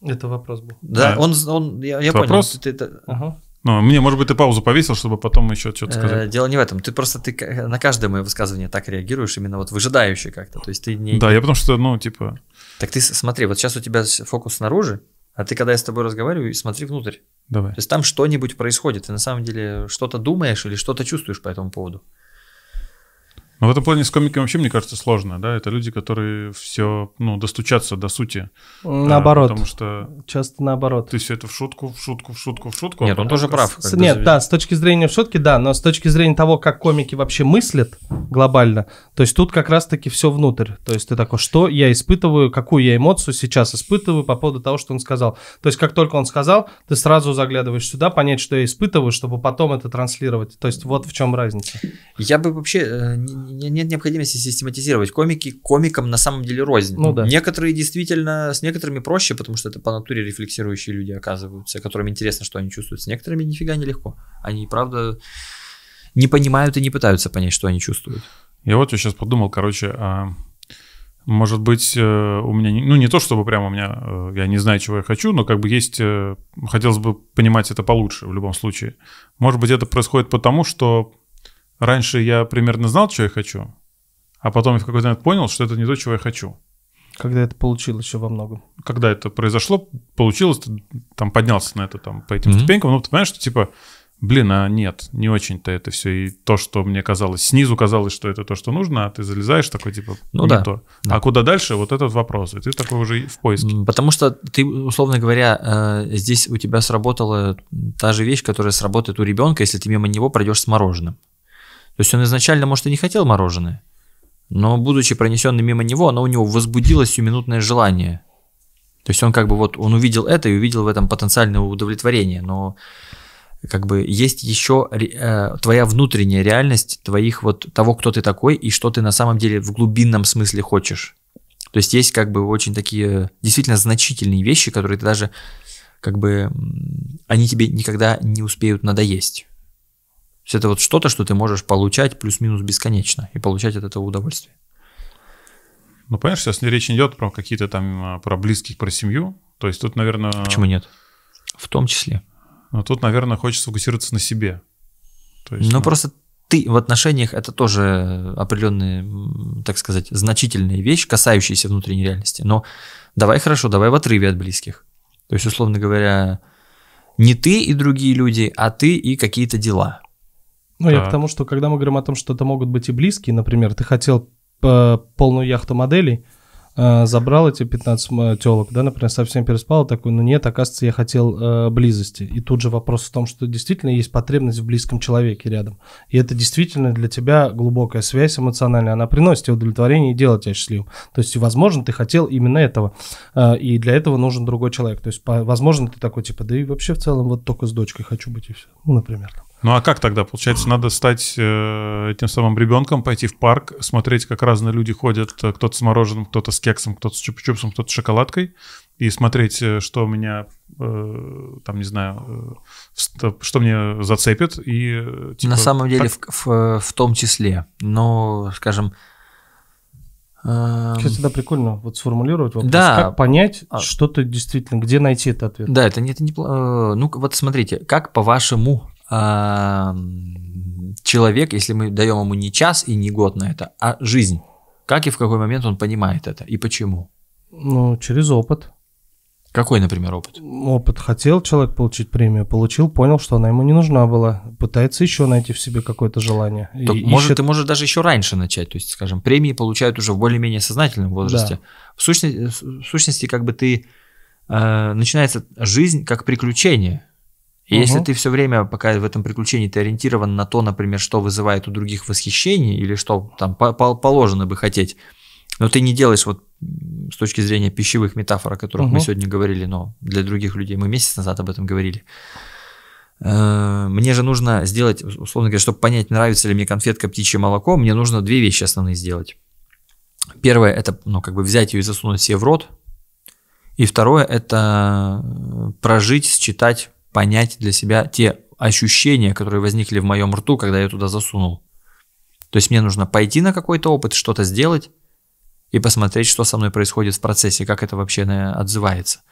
Это вопрос был. Да, да. он, он я, я понял. Вопрос? Ты, ты, ага. Ну, мне, может быть, ты паузу повесил, чтобы потом еще что-то э, сказать. Дело не в этом. Ты просто ты на каждое мое высказывание так реагируешь, именно вот выжидающе как-то. То есть ты не. Да, я потому что, ну, типа. Так ты смотри, вот сейчас у тебя фокус снаружи, а ты, когда я с тобой разговариваю, смотри внутрь. Давай. То есть там что-нибудь происходит. Ты на самом деле что-то думаешь или что-то чувствуешь по этому поводу. Но в этом плане с комиками вообще, мне кажется, сложно, да? Это люди, которые все, ну, достучаться до сути. Наоборот. Да, потому что... Часто наоборот. Ты все это в шутку, в шутку, в шутку, в шутку. Нет, а он тоже прав. С, нет, да, с точки зрения в шутке, да, но с точки зрения того, как комики вообще мыслят глобально, то есть тут как раз-таки все внутрь. То есть ты такой, что я испытываю, какую я эмоцию сейчас испытываю по поводу того, что он сказал. То есть как только он сказал, ты сразу заглядываешь сюда, понять, что я испытываю, чтобы потом это транслировать. То есть вот в чем разница. Я бы вообще э, нет необходимости систематизировать. Комики комикам на самом деле рознь. Ну, да. Некоторые действительно, с некоторыми проще, потому что это по натуре рефлексирующие люди оказываются, которым интересно, что они чувствуют. С некоторыми нифига не легко. Они, правда, не понимают и не пытаются понять, что они чувствуют. Я вот сейчас подумал, короче, а может быть, э, у меня, ну не то чтобы прямо у меня, э, я не знаю, чего я хочу, но как бы есть, э, хотелось бы понимать это получше в любом случае. Может быть, это происходит потому, что раньше я примерно знал, что я хочу, а потом я в какой-то момент понял, что это не то, чего я хочу. Когда это получилось еще во многом? Когда это произошло, получилось, ты там поднялся на это, там, по этим mm-hmm. ступенькам, ну, ты понимаешь, что, типа, блин, а нет, не очень-то это все. И то, что мне казалось, снизу казалось, что это то, что нужно, а ты залезаешь такой, типа, ну, не да, то. Да. А куда дальше, вот этот вопрос, и ты такой уже в поиске. Потому что ты, условно говоря, э, здесь у тебя сработала та же вещь, которая сработает у ребенка, если ты мимо него пройдешь с мороженым. То есть он изначально, может, и не хотел мороженое, но, будучи пронесенным мимо него, оно у него возбудило сиюминутное желание. То есть он как бы вот, он увидел это и увидел в этом потенциальное удовлетворение, но как бы есть еще э, твоя внутренняя реальность твоих вот того, кто ты такой и что ты на самом деле в глубинном смысле хочешь. То есть есть как бы очень такие действительно значительные вещи, которые ты даже как бы они тебе никогда не успеют надоесть есть это вот что-то, что ты можешь получать плюс-минус бесконечно и получать от этого удовольствие. Ну, понимаешь, сейчас речь не идет про какие-то там, а, про близких, про семью. То есть тут, наверное... Почему нет? В том числе. Но тут, наверное, хочется фокусироваться на себе. То есть, ну, ну, просто ты в отношениях это тоже определенные, так сказать, значительная вещь, касающаяся внутренней реальности. Но давай хорошо, давай в отрыве от близких. То есть, условно говоря, не ты и другие люди, а ты и какие-то дела. Ну, я к тому, что когда мы говорим о том, что это могут быть и близкие, например, ты хотел э, полную яхту моделей, э, забрал эти 15 телок, да, например, совсем переспал, такой, ну нет, оказывается, я хотел э, близости. И тут же вопрос в том, что действительно есть потребность в близком человеке рядом. И это действительно для тебя глубокая связь эмоциональная, она приносит тебе удовлетворение и делает тебя счастливым. То есть, возможно, ты хотел именно этого, и для этого нужен другой человек. То есть, возможно, ты такой, типа, да и вообще в целом вот только с дочкой хочу быть и все, ну, например, там. Ну а как тогда? Получается, надо стать э, этим самым ребенком, пойти в парк, смотреть, как разные люди ходят, э, кто-то с мороженым, кто-то с кексом, кто-то с чупа-чупсом, кто-то с шоколадкой, и смотреть, э, что у меня, э, там, не знаю, э, что мне зацепит. И, э, типа, На самом деле, в, в, в том числе. Но, скажем, Кстати, да, прикольно вот сформулировать вопрос. Да. Как понять, а... что ты действительно, где найти этот ответ? Да, это, это не... Ну, вот смотрите, как по-вашему человек, если мы даем ему не час и не год на это, а жизнь, как и в какой момент он понимает это и почему? Ну, через опыт. Какой, например, опыт? Опыт. Хотел человек получить премию, получил, понял, что она ему не нужна была. Пытается еще найти в себе какое-то желание. И может, ищет... Ты можешь даже еще раньше начать. То есть, скажем, премии получают уже в более-менее сознательном возрасте. Да. В, сущности, в сущности, как бы ты... Э, начинается жизнь как приключение. И угу. если ты все время, пока в этом приключении ты ориентирован на то, например, что вызывает у других восхищение или что там положено бы хотеть, но ты не делаешь вот с точки зрения пищевых метафор, о которых угу. мы сегодня говорили, но для других людей мы месяц назад об этом говорили. Э, мне же нужно сделать, условно говоря, чтобы понять, нравится ли мне конфетка птичье молоко, мне нужно две вещи основные сделать. Первое это, ну, как бы взять ее и засунуть себе в рот. И второе это прожить, считать понять для себя те ощущения, которые возникли в моем рту, когда я туда засунул. То есть мне нужно пойти на какой-то опыт, что-то сделать и посмотреть, что со мной происходит в процессе, как это вообще отзывается.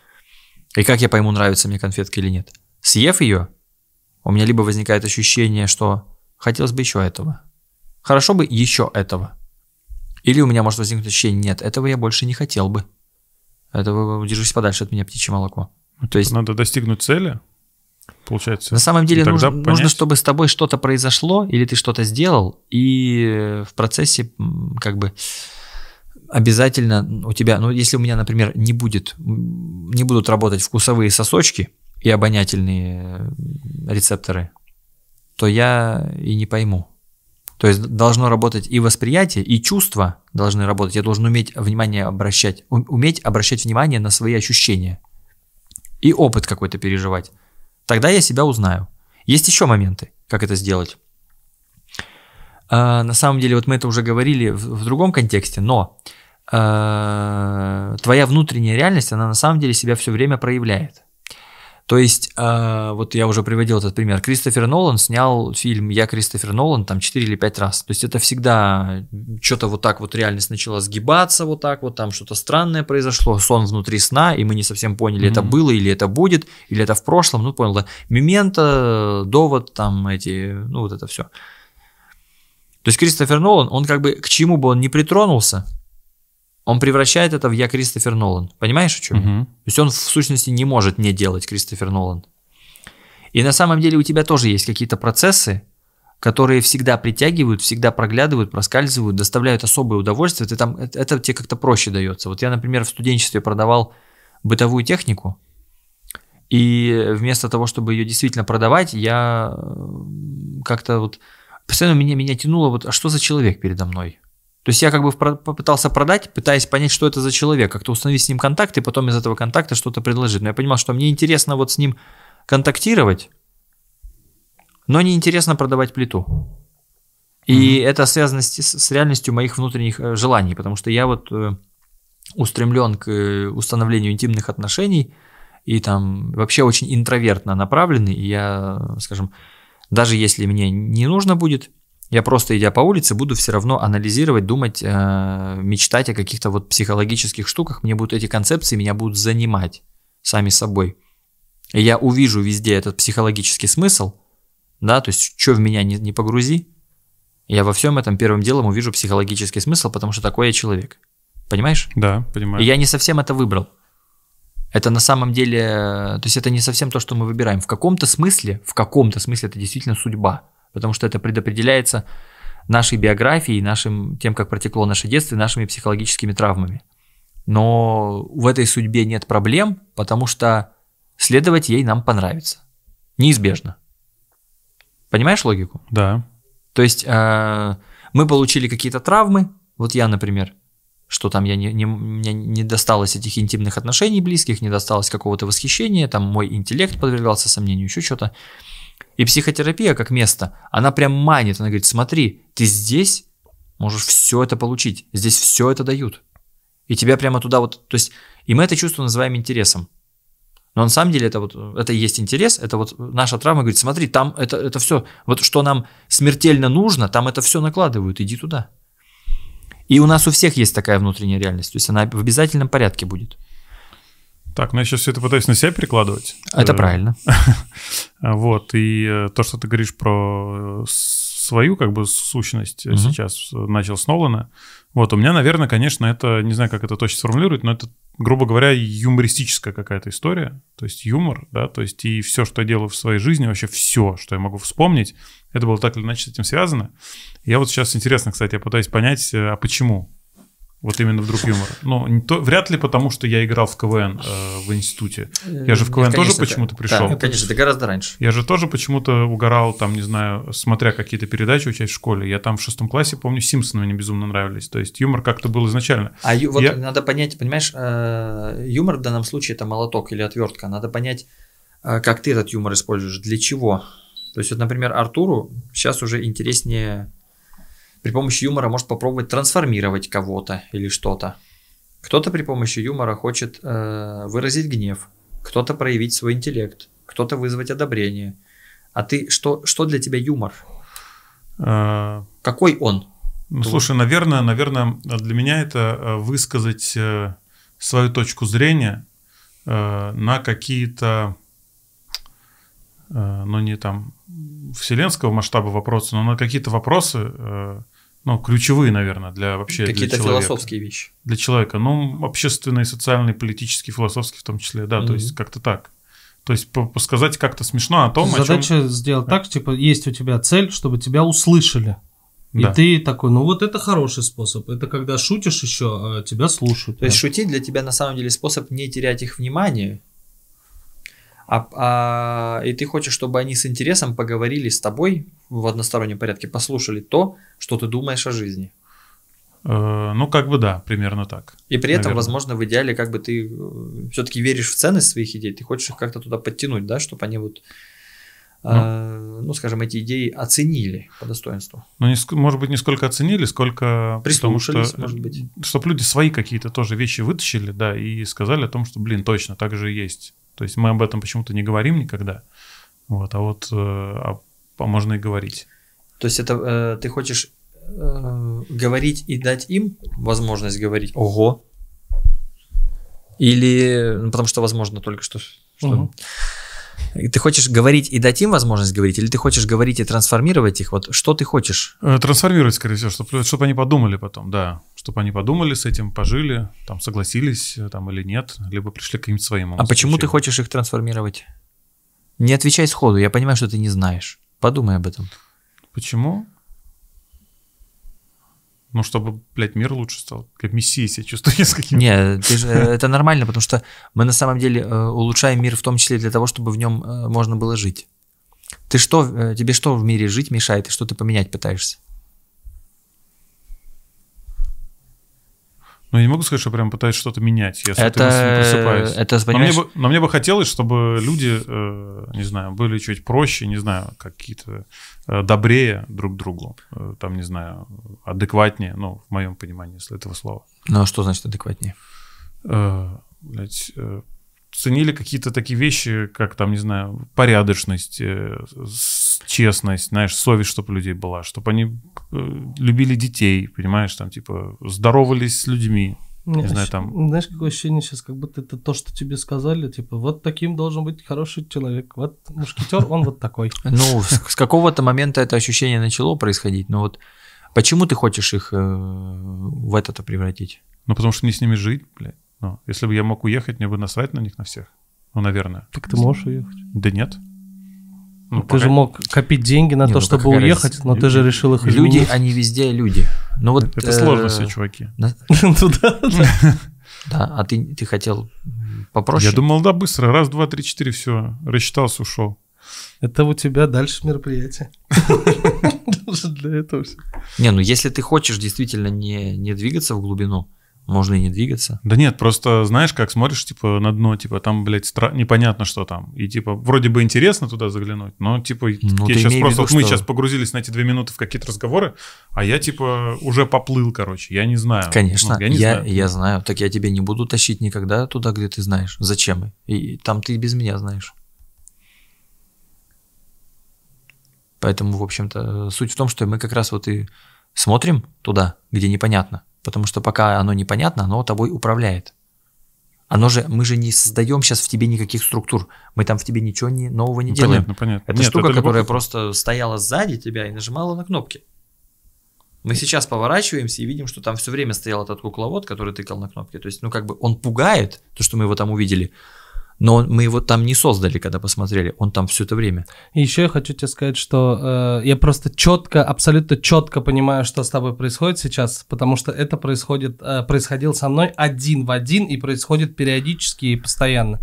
И как я пойму, нравится мне конфетка или нет. Съев ее, у меня либо возникает ощущение, что хотелось бы еще этого. Хорошо бы еще этого. Или у меня может возникнуть ощущение, нет, этого я больше не хотел бы. Этого держись подальше от меня, птичье молоко. Ну, То есть надо достигнуть цели, получается. На самом деле нужно, нужно, чтобы с тобой что-то произошло, или ты что-то сделал, и в процессе как бы обязательно у тебя, ну если у меня, например, не будет, не будут работать вкусовые сосочки и обонятельные рецепторы, то я и не пойму. То есть должно работать и восприятие, и чувства должны работать. Я должен уметь внимание обращать, уметь обращать внимание на свои ощущения и опыт какой-то переживать. Тогда я себя узнаю. Есть еще моменты, как это сделать. А, на самом деле, вот мы это уже говорили в, в другом контексте, но а, твоя внутренняя реальность, она на самом деле себя все время проявляет. То есть, э, вот я уже приводил этот пример. Кристофер Нолан снял фильм «Я Кристофер Нолан» там 4 или 5 раз. То есть, это всегда что-то вот так вот реальность начала сгибаться вот так вот, там что-то странное произошло, сон внутри сна, и мы не совсем поняли, mm-hmm. это было или это будет, или это в прошлом, ну, понял, да. Мемента, довод, там эти, ну, вот это все. То есть, Кристофер Нолан, он как бы к чему бы он ни притронулся, он превращает это в «я Кристофер Нолан». Понимаешь, о чем угу. То есть он в сущности не может не делать Кристофер Нолан. И на самом деле у тебя тоже есть какие-то процессы, которые всегда притягивают, всегда проглядывают, проскальзывают, доставляют особое удовольствие. Ты там, это, это тебе как-то проще дается. Вот я, например, в студенчестве продавал бытовую технику, и вместо того, чтобы ее действительно продавать, я как-то вот постоянно меня, меня тянуло, вот, а что за человек передо мной? То есть я как бы попытался продать, пытаясь понять, что это за человек, как-то установить с ним контакт и потом из этого контакта что-то предложить. Но я понимал, что мне интересно вот с ним контактировать, но не интересно продавать плиту. И mm-hmm. это связано с, с реальностью моих внутренних э, желаний, потому что я вот э, устремлен к э, установлению интимных отношений и там вообще очень интровертно направленный. И я, скажем, даже если мне не нужно будет я просто, идя по улице, буду все равно анализировать, думать, э, мечтать о каких-то вот психологических штуках. Мне будут эти концепции, меня будут занимать сами собой. И я увижу везде этот психологический смысл, да, то есть, что в меня не, не погрузи, я во всем этом первым делом увижу психологический смысл, потому что такой я человек. Понимаешь? Да, понимаю. И я не совсем это выбрал. Это на самом деле, то есть это не совсем то, что мы выбираем. В каком-то смысле, в каком-то смысле это действительно судьба потому что это предопределяется нашей биографией, нашим, тем, как протекло наше детство, нашими психологическими травмами. Но в этой судьбе нет проблем, потому что следовать ей нам понравится. Неизбежно. Понимаешь логику? Да. То есть э, мы получили какие-то травмы, вот я, например, что там я не, не, мне не досталось этих интимных отношений близких, не досталось какого-то восхищения, там мой интеллект подвергался сомнению, еще что-то. И психотерапия как место, она прям манит, она говорит, смотри, ты здесь можешь все это получить, здесь все это дают. И тебя прямо туда вот, то есть, и мы это чувство называем интересом. Но на самом деле это вот, это и есть интерес, это вот наша травма говорит, смотри, там это, это все, вот что нам смертельно нужно, там это все накладывают, иди туда. И у нас у всех есть такая внутренняя реальность, то есть она в обязательном порядке будет. Так, ну я сейчас все это пытаюсь на себя перекладывать. Это э, правильно. [LAUGHS] Вот, и э, то, что ты говоришь про э, свою как бы сущность угу. сейчас начал с Нолана. Вот, у меня, наверное, конечно, это, не знаю, как это точно сформулировать, но это, грубо говоря, юмористическая какая-то история. То есть юмор, да, то есть и все, что я делаю в своей жизни, вообще все, что я могу вспомнить, это было так или иначе с этим связано. Я вот сейчас интересно, кстати, я пытаюсь понять, а почему? Вот именно вдруг юмор. Ну, не то, вряд ли потому, что я играл в КВН э, в институте. Я же в КВН Нет, тоже почему-то пришел. Да, конечно, ты гораздо раньше. Я же тоже почему-то угорал, там, не знаю, смотря какие-то передачи учась в школе. Я там в шестом классе, помню, Симпсоны мне безумно нравились. То есть юмор как-то был изначально. А ю, вот я... надо понять, понимаешь, э, юмор в данном случае это молоток или отвертка. Надо понять, э, как ты этот юмор используешь, для чего. То есть вот, например, Артуру сейчас уже интереснее при помощи юмора может попробовать трансформировать кого-то или что-то. Кто-то при помощи юмора хочет э, выразить гнев, кто-то проявить свой интеллект, кто-то вызвать одобрение. А ты что, что для тебя юмор? А... Какой он? Ну, слушай, наверное, наверное, для меня это э, высказать э, свою точку зрения на какие-то, ну не там вселенского масштаба вопросы, но на какие-то вопросы, ну, ключевые, наверное, для вообще Какие-то философские вещи. Для человека. Ну, общественные, социальные, политические, философские в том числе, да, mm-hmm. то есть как-то так. То есть сказать как-то смешно о том, Задача о чем... сделать так, типа, есть у тебя цель, чтобы тебя услышали. И да. ты такой, ну вот это хороший способ. Это когда шутишь еще, а тебя слушают. То да. есть шутить для тебя на самом деле способ не терять их внимание, а, а, и ты хочешь, чтобы они с интересом поговорили с тобой в одностороннем порядке, послушали то, что ты думаешь о жизни. Э, ну, как бы да, примерно так. И при этом, наверное. возможно, в идеале, как бы ты э, все-таки веришь в ценность своих идей, ты хочешь их как-то туда подтянуть, да, чтобы они вот, ну, э, ну скажем, эти идеи оценили по достоинству. Ну, не, может быть, не сколько оценили, сколько... Прислушались, что, может быть. Чтобы люди свои какие-то тоже вещи вытащили, да, и сказали о том, что, блин, точно, так же и есть. То есть мы об этом почему-то не говорим никогда. Вот, а вот э, а, а можно и говорить. То есть это э, ты хочешь э, говорить и дать им возможность говорить «Ого!» Или, ну, потому что, возможно, только что... что угу. Ты хочешь говорить и дать им возможность говорить, или ты хочешь говорить и трансформировать их? Вот что ты хочешь? Э, трансформировать, скорее всего, чтобы, чтобы они подумали потом, да. Чтобы они подумали с этим, пожили, там согласились э, там или нет, либо пришли к каким-то своим. А почему ты хочешь их трансформировать? Не отвечай сходу, я понимаю, что ты не знаешь. Подумай об этом. Почему? Ну, чтобы, блядь, мир лучше стал. Как мессия себя чувствую [LAUGHS] с каким Нет, же, э, это нормально, потому что мы на самом деле э, улучшаем мир в том числе для того, чтобы в нем э, можно было жить. Ты что, тебе что в мире жить мешает, и что ты поменять пытаешься? Ну, я не могу сказать, что прям пытаюсь что-то менять. Я это, не просыпаюсь. Это, но, мне бы, но мне бы хотелось, чтобы люди, э, не знаю, были чуть проще, не знаю, какие-то э, добрее друг другу. Э, там, не знаю, адекватнее, ну, в моем понимании, если этого слова. Ну, а что значит адекватнее? Э, блядь, э, ценили какие-то такие вещи, как там, не знаю, порядочность, э, честность, знаешь, совесть, чтобы у людей была, чтобы они э, любили детей, понимаешь, там, типа, здоровались с людьми. Не, не знаю, там... Знаешь, какое ощущение сейчас, как будто это то, что тебе сказали, типа, вот таким должен быть хороший человек, вот мушкетер, он вот такой. [LAUGHS] Ну, с какого-то момента это ощущение начало происходить, но вот почему ты хочешь их э, в это-то превратить? Ну, потому что не с ними жить, блядь. Ну, если бы я мог уехать, мне бы насрать на них на всех. Ну, наверное. Так ты можешь уехать? Да нет. Ну, ты пока... же мог копить деньги на не, то, ну, чтобы уехать, разница? но ты же решил их изменить. Люди, они везде люди. Ну, вот, Это э... сложно все, чуваки. [LAUGHS] Туда. [LAUGHS] Да, а ты, ты хотел попроще? Я думал, да, быстро. Раз, два, три, четыре, все. Рассчитался, ушел. Это у тебя дальше мероприятие. [LAUGHS] Для этого все. Не, ну если ты хочешь действительно не, не двигаться в глубину, можно и не двигаться. Да нет, просто знаешь, как смотришь, типа, на дно, типа, там, блядь, стра... непонятно, что там. И, типа, вроде бы интересно туда заглянуть, но, типа, ну, я сейчас просто... Виду, мы сейчас погрузились на эти две минуты в какие-то разговоры, а я, типа, уже поплыл, короче, я не знаю. Конечно, ну, я, не я, знаю. я знаю. Так я тебе не буду тащить никогда туда, где ты знаешь. Зачем? И там ты без меня знаешь. Поэтому, в общем-то, суть в том, что мы как раз вот и смотрим туда, где непонятно потому что пока оно непонятно, оно тобой управляет. Оно же, мы же не создаем сейчас в тебе никаких структур. Мы там в тебе ничего не, нового не ну, делаем. Понятно, понятно. Это Нет, штука, это которая просто стояла сзади тебя и нажимала на кнопки. Мы сейчас поворачиваемся и видим, что там все время стоял этот кукловод, который тыкал на кнопки. То есть, ну, как бы он пугает, то, что мы его там увидели, но мы его там не создали, когда посмотрели, он там все это время. И еще я хочу тебе сказать, что э, я просто четко, абсолютно четко понимаю, что с тобой происходит сейчас, потому что это происходит, э, происходило со мной один в один и происходит периодически и постоянно.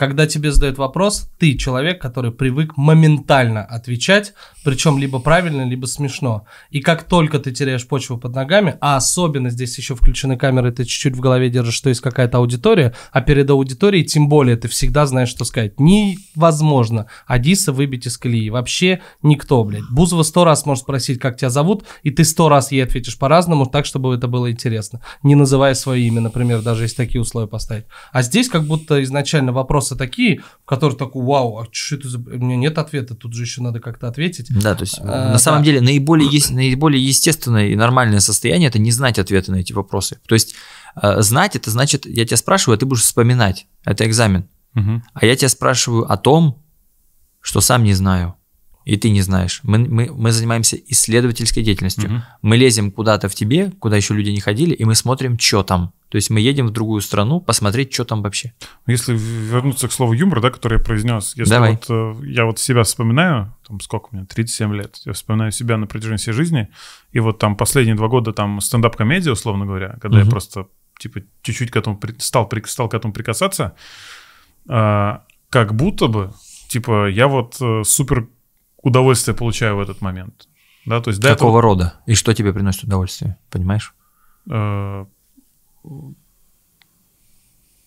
Когда тебе задают вопрос, ты человек, который привык моментально отвечать, причем либо правильно, либо смешно. И как только ты теряешь почву под ногами, а особенно здесь еще включены камеры, ты чуть-чуть в голове держишь, что есть какая-то аудитория, а перед аудиторией тем более ты всегда знаешь, что сказать. Невозможно Адиса выбить из колеи. Вообще никто, блядь. Бузова сто раз может спросить, как тебя зовут, и ты сто раз ей ответишь по-разному, так, чтобы это было интересно. Не называя свое имя, например, даже если такие условия поставить. А здесь как будто изначально вопросы такие, в которых такой, вау, а что это за... У меня нет ответа, тут же еще надо как-то ответить. Да, то есть а, на да. самом деле наиболее, есть, наиболее естественное и нормальное состояние это не знать ответы на эти вопросы. То есть э, знать это значит, я тебя спрашиваю, а ты будешь вспоминать. Это экзамен. Угу. А я тебя спрашиваю о том, что сам не знаю и ты не знаешь. Мы, мы, мы занимаемся исследовательской деятельностью. Угу. Мы лезем куда-то в тебе, куда еще люди не ходили, и мы смотрим, что там. То есть мы едем в другую страну посмотреть, что там вообще. Если вернуться к слову юмор, да, который я произнес, если Давай. вот э, я вот себя вспоминаю, там сколько меня, 37 лет, я вспоминаю себя на протяжении всей жизни, и вот там последние два года там стендап-комедия, условно говоря, когда угу. я просто типа чуть-чуть к этому стал, стал к этому прикасаться, а, как будто бы, типа, я вот э, супер удовольствие получаю в этот момент. Да, то есть Какого этого... рода? И что тебе приносит удовольствие, понимаешь? Э,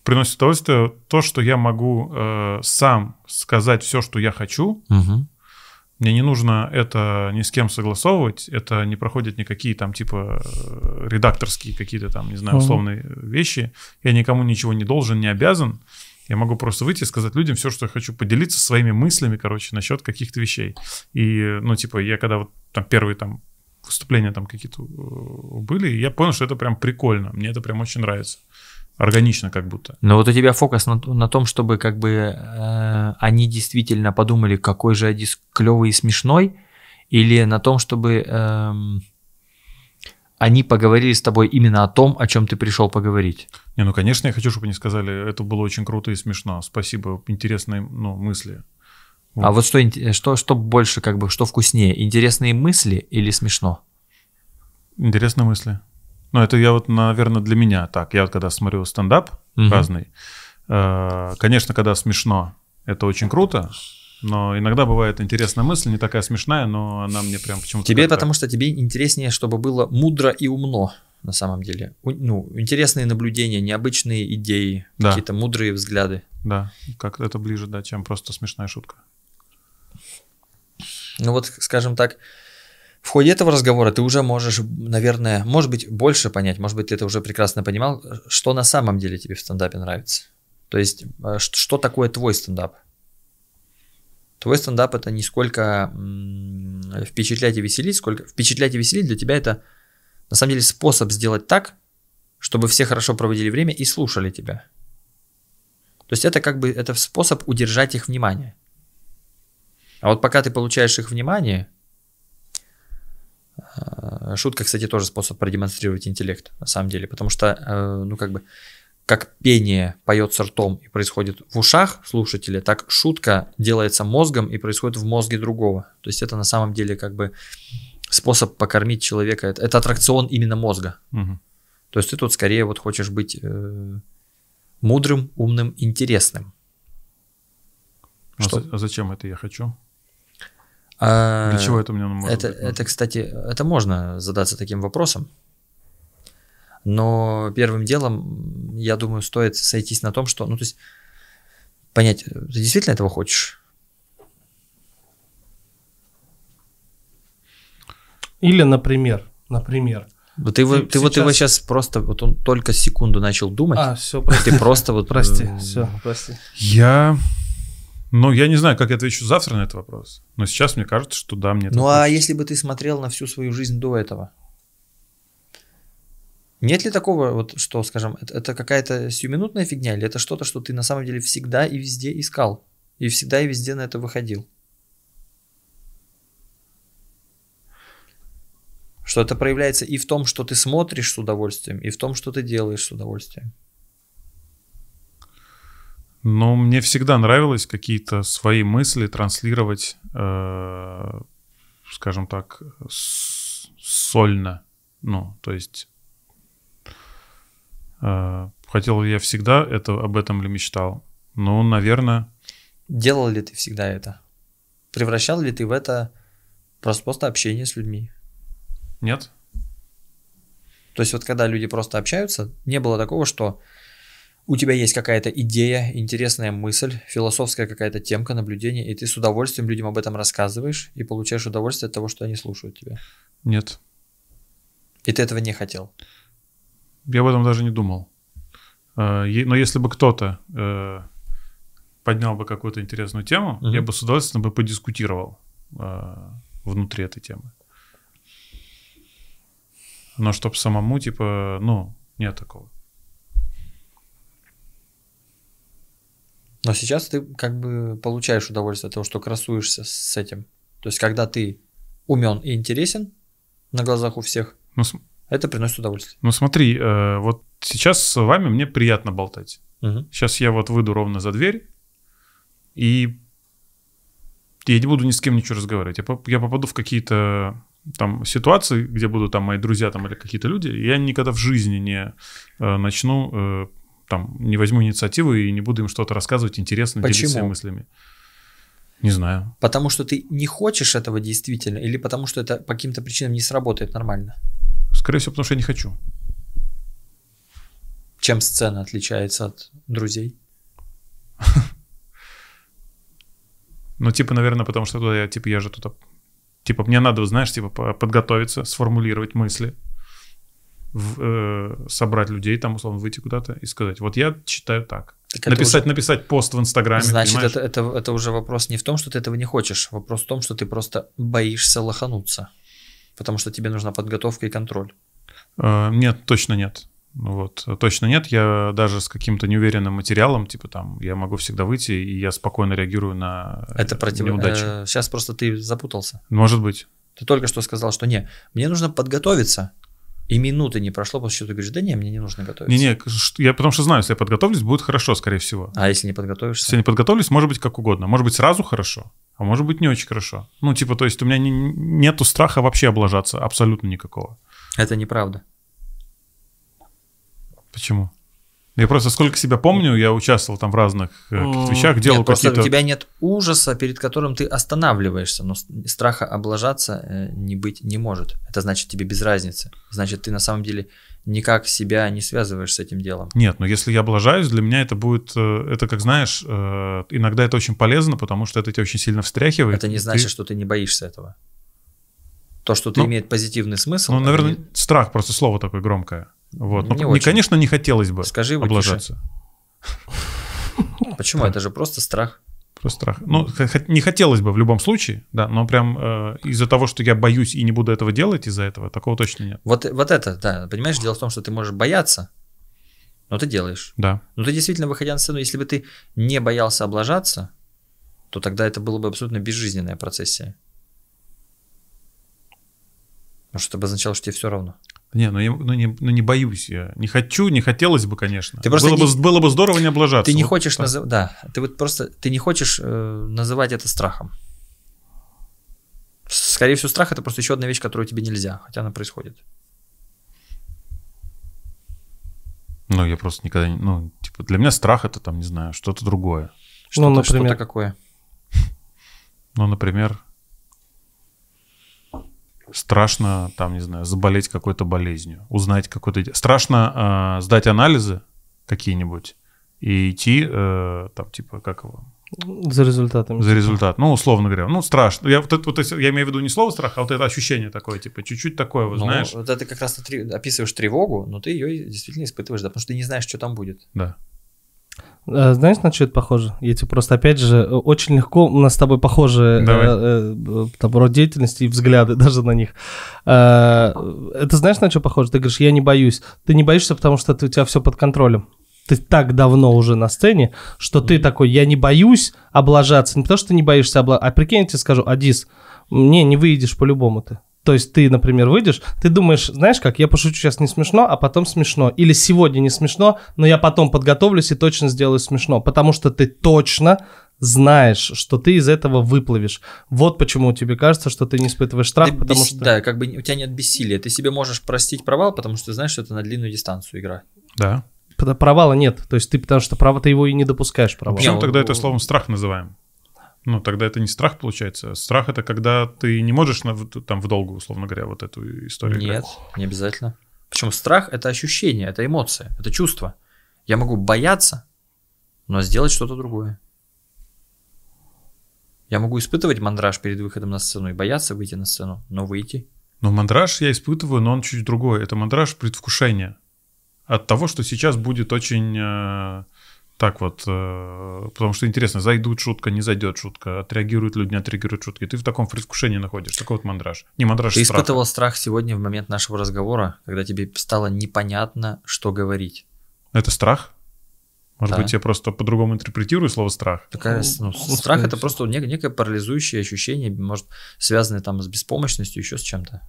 приносит удовольствие то, что я могу э, сам сказать все, что я хочу. Угу. Мне не нужно это ни с кем согласовывать, это не проходят никакие там типа редакторские какие-то там, не знаю, условные угу. вещи. Я никому ничего не должен, не обязан. Я могу просто выйти и сказать людям все, что я хочу, поделиться своими мыслями, короче, насчет каких-то вещей. И, ну, типа, я когда вот там первые там выступления там какие-то э, были, я понял, что это прям прикольно. Мне это прям очень нравится. Органично как будто. Но вот у тебя фокус на, на том, чтобы как бы э, они действительно подумали, какой же Адис клевый и смешной, или на том, чтобы... Э, они поговорили с тобой именно о том, о чем ты пришел поговорить. Не, ну, конечно, я хочу, чтобы они сказали, это было очень круто и смешно. Спасибо, интересные ну, мысли. Вот. А вот что, что, что больше, как бы, что вкуснее, интересные мысли или смешно? Интересные мысли. Ну, это я вот, наверное, для меня так. Я вот когда смотрю стендап угу. разный, э, конечно, когда смешно, это очень круто. Но иногда бывает интересная мысль, не такая смешная, но она мне прям почему-то... Тебе, потому что тебе интереснее, чтобы было мудро и умно, на самом деле. Ну, интересные наблюдения, необычные идеи, да. какие-то мудрые взгляды. Да, как это ближе, да, чем просто смешная шутка. Ну вот, скажем так, в ходе этого разговора ты уже можешь, наверное, может быть, больше понять, может быть, ты это уже прекрасно понимал, что на самом деле тебе в стендапе нравится. То есть, э, что такое твой стендап? Твой стендап это не сколько впечатлять и веселить, сколько впечатлять и веселить для тебя это на самом деле способ сделать так, чтобы все хорошо проводили время и слушали тебя. То есть это как бы это способ удержать их внимание. А вот пока ты получаешь их внимание, э, шутка, кстати, тоже способ продемонстрировать интеллект, на самом деле, потому что, э, ну как бы, как пение поется ртом и происходит в ушах слушателя, так шутка делается мозгом и происходит в мозге другого. То есть это на самом деле как бы способ покормить человека. Это, это аттракцион именно мозга. Угу. То есть ты тут скорее вот хочешь быть э, мудрым, умным, интересным. А, Что? а зачем это я хочу? А, Для чего это мне может это, быть? Это, кстати, это можно задаться таким вопросом. Но первым делом, я думаю, стоит сойтись на том, что, ну, то есть, понять, ты действительно этого хочешь? Или, например, например, вот ты, ты, ты сейчас... вот его сейчас просто, вот он только секунду начал думать. А, все, прости. Ты просто вот... [LAUGHS] Прости, все, прости. Я... Ну, я не знаю, как я отвечу завтра на этот вопрос. Но сейчас мне кажется, что да, мне Ну, а если бы ты смотрел на всю свою жизнь до этого? Нет ли такого, вот, что, скажем, это, это какая-то сиюминутная фигня, или это что-то, что ты на самом деле всегда и везде искал? И всегда и везде на это выходил? Что это проявляется и в том, что ты смотришь с удовольствием, и в том, что ты делаешь с удовольствием. Ну, мне всегда нравилось какие-то свои мысли транслировать, э, скажем так, сольно. Ну, то есть хотел ли я всегда это, об этом ли мечтал? Ну, наверное. Делал ли ты всегда это? Превращал ли ты в это просто, просто общение с людьми? Нет. То есть вот когда люди просто общаются, не было такого, что у тебя есть какая-то идея, интересная мысль, философская какая-то темка, наблюдение, и ты с удовольствием людям об этом рассказываешь и получаешь удовольствие от того, что они слушают тебя. Нет. И ты этого не хотел? Я об этом даже не думал. А, но если бы кто-то э, поднял бы какую-то интересную тему, угу. я бы с удовольствием бы подискутировал а, внутри этой темы. Но чтоб самому, типа, ну, нет такого. Но сейчас ты как бы получаешь удовольствие от того, что красуешься с этим. То есть, когда ты умен и интересен на глазах у всех, ну, это приносит удовольствие. Ну смотри, э, вот сейчас с вами мне приятно болтать. Угу. Сейчас я вот выйду ровно за дверь, и я не буду ни с кем ничего разговаривать. Я, я попаду в какие-то там ситуации, где будут там мои друзья там или какие-то люди, я никогда в жизни не э, начну э, там не возьму инициативу и не буду им что-то рассказывать интересно, Почему? делиться мыслями. Не знаю. Потому что ты не хочешь этого действительно, или потому что это по каким-то причинам не сработает нормально? Скорее всего, потому что я не хочу. Чем сцена отличается от друзей? [LAUGHS] Ну, типа, наверное, потому что туда я, типа, я же туда Типа, мне надо, знаешь, типа, подготовиться, сформулировать мысли, в, э, собрать людей, там, условно, выйти куда-то и сказать, вот я считаю так. так написать, уже... написать пост в Инстаграме. Значит, это, это, это уже вопрос не в том, что ты этого не хочешь, вопрос в том, что ты просто боишься лохануться, потому что тебе нужна подготовка и контроль. Э, нет, точно нет. Вот, точно нет. Я даже с каким-то неуверенным материалом, типа там, я могу всегда выйти, и я спокойно реагирую на Это против... неудачи. Э, сейчас просто ты запутался. Может быть. Ты только что сказал, что не, мне нужно подготовиться. И минуты не прошло, после чего ты говоришь, да не, мне не нужно готовиться. Не-не, я потому что знаю, если я подготовлюсь, будет хорошо, скорее всего. А если не подготовишься? Если не подготовлюсь, может быть как угодно. Может быть сразу хорошо, а может быть не очень хорошо. Ну, типа, то есть у меня не, нету страха вообще облажаться, абсолютно никакого. Это неправда. Почему? Я просто сколько себя помню, я участвовал там в разных э, вещах, делал нет, просто какие-то... у тебя нет ужаса, перед которым ты останавливаешься, но страха облажаться э, не быть не может. Это значит тебе без разницы. Значит, ты на самом деле никак себя не связываешь с этим делом. Нет, но если я облажаюсь, для меня это будет, э, это как знаешь, иногда это очень полезно, потому что это тебя очень сильно встряхивает. Это не значит, ты... что ты не боишься этого. То, что ты ну, имеет позитивный смысл. Ну, наверное, не... страх просто слово такое громкое. Вот. Ну, не, конечно, не хотелось бы Скажи облажаться. [LAUGHS] Почему? Это же просто страх. Просто страх. Ну, не хотелось бы в любом случае, да, но прям э, из-за того, что я боюсь и не буду этого делать из-за этого, такого точно нет. Вот, вот это, да, понимаешь, дело в том, что ты можешь бояться, но ты делаешь. Да. Но ты действительно, выходя на сцену, если бы ты не боялся облажаться, то тогда это было бы абсолютно безжизненная процессия. Потому что это бы означало, что тебе все равно. Не, ну, я, ну, не, ну не боюсь я. Не хочу, не хотелось бы, конечно. Ты просто было, не, бы, было бы здорово не облажаться. Ты не вот, хочешь называть, да, ты вот просто, ты не хочешь э, называть это страхом. Скорее всего, страх это просто еще одна вещь, которую тебе нельзя, хотя она происходит. Ну, я просто никогда не... Ну, типа, для меня страх это там, не знаю, что-то другое. Что-то, ну, например... что-то какое? [LAUGHS] Ну, например, страшно, там, не знаю, заболеть какой-то болезнью, узнать какой-то... Страшно э, сдать анализы какие-нибудь и идти, э, там, типа, как его... За результатами. За результат. Ну, условно говоря. Ну, страшно. Я, вот это, вот, я имею в виду не слово страх, а вот это ощущение такое, типа, чуть-чуть такое, вот, ну, знаешь. Вот это как раз ты описываешь тревогу, но ты ее действительно испытываешь, да, потому что ты не знаешь, что там будет. Да. Э, знаешь, на что это похоже? Я тебе просто, опять же, очень легко, у нас с тобой похожи э, э, там, род деятельности и взгляды [LAUGHS] даже на них. Э, это знаешь, на что похоже? Ты говоришь, я не боюсь. Ты не боишься, потому что ты, у тебя все под контролем. Ты так давно уже на сцене, что ты такой, я не боюсь облажаться. Не потому что ты не боишься облажаться, а прикинь, я тебе скажу, Адис, не, не выйдешь по-любому ты. То есть ты, например, выйдешь, ты думаешь, знаешь как, я пошучу сейчас не смешно, а потом смешно. Или сегодня не смешно, но я потом подготовлюсь и точно сделаю смешно. Потому что ты точно знаешь, что ты из этого выплывешь. Вот почему тебе кажется, что ты не испытываешь страх, ты потому бес... что... Да, как бы у тебя нет бессилия. Ты себе можешь простить провал, потому что ты знаешь, что это на длинную дистанцию игра. Да. Провала нет. То есть ты, потому что права ты его и не допускаешь провала. Почему тогда это словом страх называем? Ну, тогда это не страх, получается. Страх — это когда ты не можешь на, там в долгу, условно говоря, вот эту историю Нет, играть. не обязательно. Почему страх — это ощущение, это эмоция, это чувство. Я могу бояться, но сделать что-то другое. Я могу испытывать мандраж перед выходом на сцену и бояться выйти на сцену, но выйти. Но мандраж я испытываю, но он чуть другой. Это мандраж предвкушения. От того, что сейчас будет очень э, так вот, э, потому что интересно, зайдут шутка, не зайдет шутка, отреагируют люди, не отреагируют шутки. Ты в таком предвкушении находишь, такой вот мандраж. Не мандраж, Ты страха. испытывал страх сегодня в момент нашего разговора, когда тебе стало непонятно, что говорить. Это страх? Может да. быть, я просто по-другому интерпретирую слово страх? Такая, ну, ну, страх это просто нек- некое парализующее ощущение, может, связанное там с беспомощностью, еще с чем-то.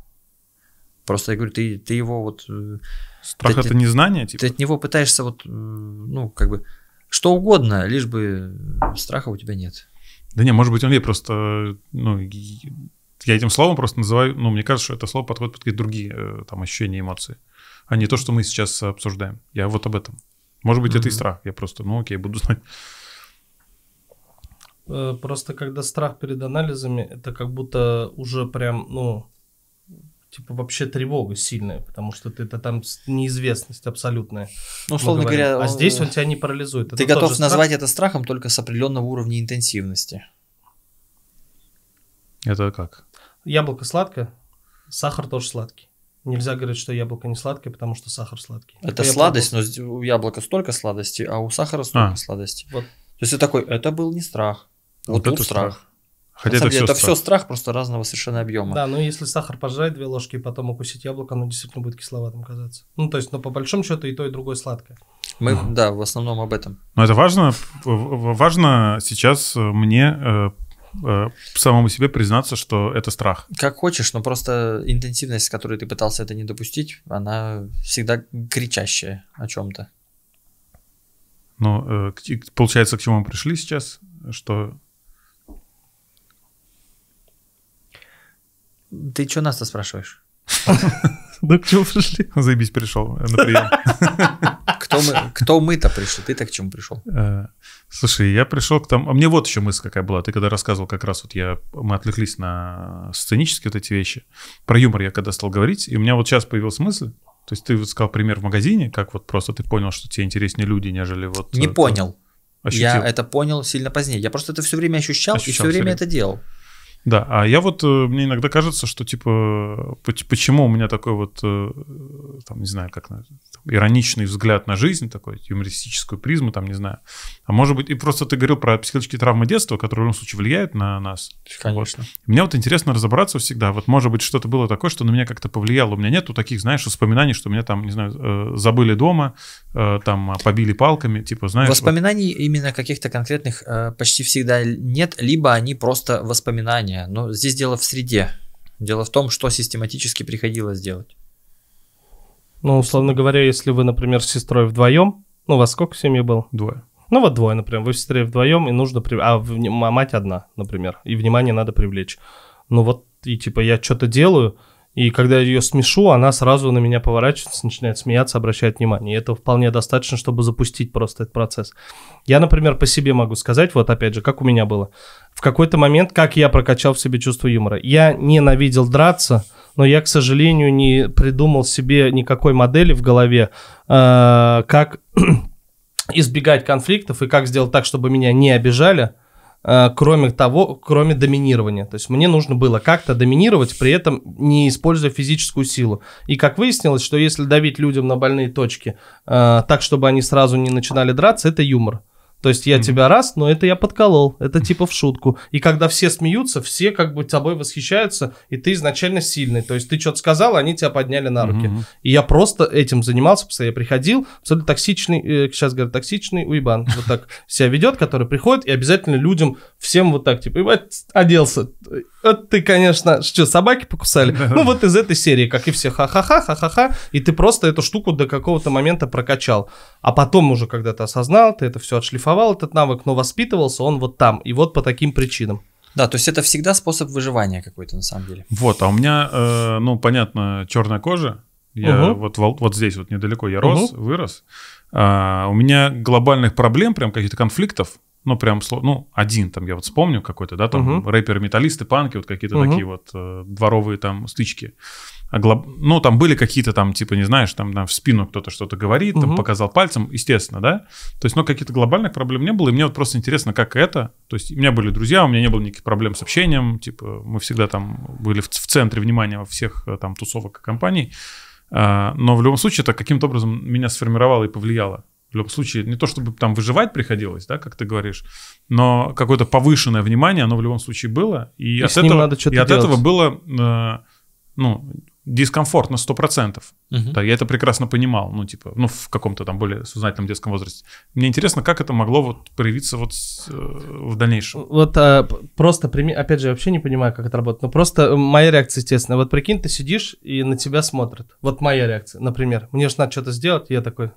Просто я говорю, ты, ты его вот... Э, страх ты, это незнание, типа? Ты от него пытаешься вот, ну, как бы что угодно, лишь бы страха у тебя нет. Да не, может быть, он ей просто, ну, я этим словом просто называю, ну, мне кажется, что это слово подходит под какие-то другие э, там ощущения, эмоции, а не то, что мы сейчас обсуждаем. Я вот об этом. Может быть, mm-hmm. это и страх. Я просто, ну, окей, буду знать. Э, просто когда страх перед анализами, это как будто уже прям, ну, типа вообще тревога сильная, потому что ты это там неизвестность абсолютная. Ну, условно говоря, а здесь он тебя не парализует. Это ты готов назвать это страхом только с определенного уровня интенсивности. Это как? Яблоко сладкое, сахар тоже сладкий. Нельзя говорить, что яблоко не сладкое, потому что сахар сладкий. Это Только сладость, но у яблока столько сладости, а у сахара столько а. сладости. Вот. То есть ты такой, это был не страх. Вот, вот это страх. страх. Хотя это, все, это страх. все страх просто разного совершенно объема. Да, ну если сахар пожрать две ложки и потом укусить яблоко, оно действительно будет кисловатым казаться. Ну, то есть, но по большому счету и то, и другое сладкое. Мы, угу. да, в основном об этом. Но это важно, важно сейчас мне э, э, самому себе признаться, что это страх. Как хочешь, но просто интенсивность, с которой ты пытался это не допустить, она всегда кричащая о чем-то. Ну, э, получается, к чему мы пришли сейчас, что Ты что нас-то спрашиваешь? [LAUGHS] Ну, к чему пришли? Заебись, пришел на прием. [LAUGHS] Кто, мы, кто мы-то пришли? Ты-то к чему пришел? Э, слушай, я пришел к тому... А мне вот еще мысль какая была. Ты когда рассказывал, как раз вот я... Мы отвлеклись на сценические вот эти вещи. Про юмор я когда стал говорить, и у меня вот сейчас появилась мысль. То есть ты вот сказал пример в магазине, как вот просто ты понял, что тебе интереснее люди, нежели вот... Не понял. Ощутил. Я это понял сильно позднее. Я просто это все время ощущал, ощущал и все время, время это делал. Да, а я вот, э, мне иногда кажется, что, типа, почему у меня такой вот, э, там, не знаю, как ироничный взгляд на жизнь, такой юмористическую призму, там, не знаю. А может быть, и просто ты говорил про психологические травмы детства, которые в любом случае влияют на нас. Конечно. Вот. Мне вот интересно разобраться всегда. Вот, может быть, что-то было такое, что на меня как-то повлияло. У меня нету таких, знаешь, воспоминаний, что меня там, не знаю, э, забыли дома, там, побили палками, типа, знаешь. Воспоминаний вот... именно каких-то конкретных почти всегда нет, либо они просто воспоминания но здесь дело в среде. Дело в том, что систематически приходилось делать. Ну, условно говоря, если вы, например, с сестрой вдвоем, ну, у вас сколько в семье было? Двое. Ну, вот двое, например, вы с сестрой вдвоем, и нужно... При... А, в... а мать одна, например, и внимание надо привлечь. Ну, вот, и типа я что-то делаю, и когда я ее смешу, она сразу на меня поворачивается, начинает смеяться, обращает внимание. И это вполне достаточно, чтобы запустить просто этот процесс. Я, например, по себе могу сказать, вот опять же, как у меня было. В какой-то момент, как я прокачал в себе чувство юмора. Я ненавидел драться, но я, к сожалению, не придумал себе никакой модели в голове, э, как [CLEARS THROAT] избегать конфликтов и как сделать так, чтобы меня не обижали, э, кроме того, кроме доминирования. То есть мне нужно было как-то доминировать, при этом не используя физическую силу. И как выяснилось, что если давить людям на больные точки э, так, чтобы они сразу не начинали драться, это юмор. То есть я mm-hmm. тебя раз, но это я подколол. Это типа в шутку. И когда все смеются, все как бы тобой восхищаются, и ты изначально сильный. То есть ты что-то сказал, они тебя подняли на руки. Mm-hmm. И я просто этим занимался, постоянно я приходил, абсолютно токсичный, э, сейчас говорят, токсичный уебан. Вот так себя ведет, который приходит и обязательно людям, всем вот так, типа, ебать, оделся. Вот ты, конечно, что, собаки покусали? Ну вот из этой серии, как и все, ха-ха-ха, ха-ха-ха, и ты просто эту штуку до какого-то момента прокачал. А потом уже, когда ты осознал, ты это все отшлифовал, этот навык, но воспитывался он вот там, и вот по таким причинам. Да, то есть это всегда способ выживания какой-то на самом деле. Вот, а у меня, э, ну, понятно, черная кожа. Я угу. вот, вот здесь вот недалеко я рос, угу. вырос. А, у меня глобальных проблем, прям каких-то конфликтов ну, прям, ну, один там, я вот вспомню какой-то, да, там uh-huh. рэперы, металлисты, панки, вот какие-то uh-huh. такие вот э, дворовые там стычки. А глоб... Ну, там были какие-то там, типа, не знаешь, там, там в спину кто-то что-то говорит, uh-huh. там показал пальцем, естественно, да. То есть, ну, каких-то глобальных проблем не было, и мне вот просто интересно, как это. То есть, у меня были друзья, у меня не было никаких проблем с общением, типа, мы всегда там были в, в центре внимания всех э, там тусовок и компаний. А, но в любом случае это каким-то образом меня сформировало и повлияло в любом случае, не то чтобы там выживать приходилось, да, как ты говоришь, но какое-то повышенное внимание, оно в любом случае было. И, и от, этого, надо и от этого было, э, ну, дискомфорт на 100%. Угу. Да, я это прекрасно понимал, ну, типа, ну, в каком-то там более сознательном детском возрасте. Мне интересно, как это могло вот проявиться вот э, в дальнейшем. Вот а, просто, опять же, я вообще не понимаю, как это работает, но просто моя реакция, естественно. Вот прикинь, ты сидишь и на тебя смотрят. Вот моя реакция, например. Мне же надо что-то сделать, я такой,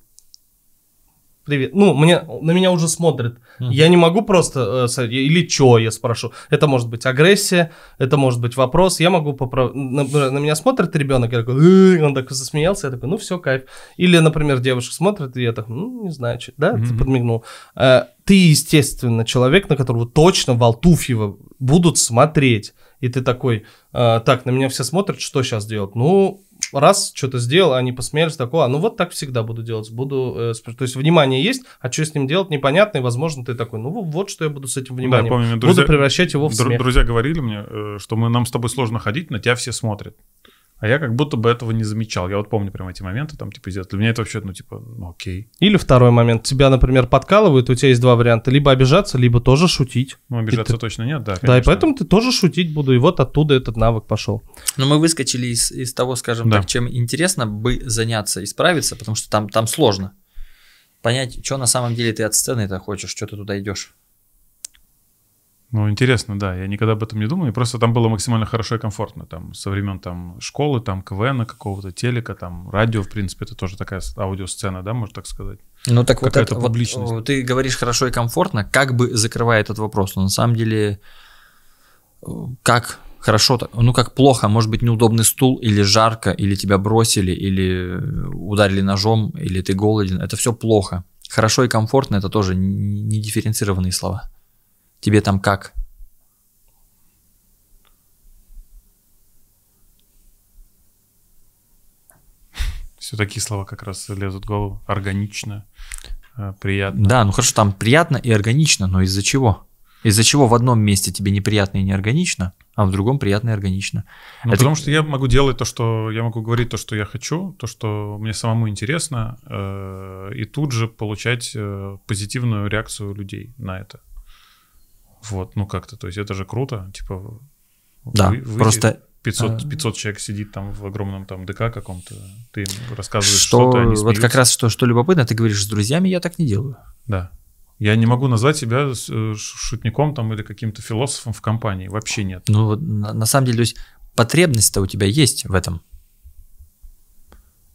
привет. Ну, мне, на меня уже смотрят. Uh-huh. Я не могу просто, э, или что, я спрошу. Это может быть агрессия, это может быть вопрос. Я могу поправить. На, на меня смотрит ребенок, я такой, он так засмеялся, я такой, ну все, кайф. Или, например, девушка смотрит, и я так, ну, не знаю, что, да, uh-huh. подмигнул. Э, ты, естественно, человек, на которого точно Валтуфьева будут смотреть. И ты такой, э, так, на меня все смотрят, что сейчас делать? Ну, раз что-то сделал, они посмеялись, такое, а ну вот так всегда буду делать, буду, э, то есть внимание есть, а что с ним делать непонятно, и возможно ты такой, ну вот что я буду с этим вниманием, да, помню, друзья, буду превращать его в смех. Друзья говорили мне, э, что мы, нам с тобой сложно ходить, на тебя все смотрят. А я как будто бы этого не замечал. Я вот помню прям эти моменты, там, типа, для меня это вообще, ну, типа, ну, окей. Или второй момент. Тебя, например, подкалывают, у тебя есть два варианта. Либо обижаться, либо тоже шутить. Ну, обижаться ты... точно нет, да, конечно. Да, и поэтому ты тоже шутить буду, и вот оттуда этот навык пошел. Но мы выскочили из, из того, скажем да. так, чем интересно бы заняться и справиться, потому что там, там сложно. Понять, что на самом деле ты от сцены это хочешь, что ты туда идешь. Ну, интересно, да. Я никогда об этом не думал. И просто там было максимально хорошо и комфортно. Там со времен там школы, там КВН какого-то, телека, там радио, в принципе, это тоже такая аудиосцена, да, можно так сказать. Ну, так вот это, публичность. вот ты говоришь хорошо и комфортно, как бы закрывая этот вопрос. Но на самом деле, как хорошо, ну как плохо, может быть неудобный стул, или жарко, или тебя бросили, или ударили ножом, или ты голоден. Это все плохо. Хорошо и комфортно это тоже не дифференцированные слова. Тебе там как? Все такие слова как раз лезут в голову. Органично, э, приятно. Да, ну хорошо, там приятно и органично, но из-за чего? Из-за чего в одном месте тебе неприятно и неорганично, а в другом приятно и органично? Ну, Это... Потому что я могу делать то, что я могу говорить то, что я хочу, то, что мне самому интересно, э, и тут же получать э, позитивную реакцию людей на это. Вот, ну как-то, то есть это же круто, типа... Да, вы, вы просто... 500, 500 а. человек сидит там в огромном там ДК каком-то, ты им рассказываешь что, что-то, они Вот как раз что, что любопытно, ты говоришь, с друзьями я так не делаю. Да. Я не могу назвать себя э, шутником там или каким-то философом в компании, вообще нет. Ну, на, на самом деле, то есть потребность-то у тебя есть в этом.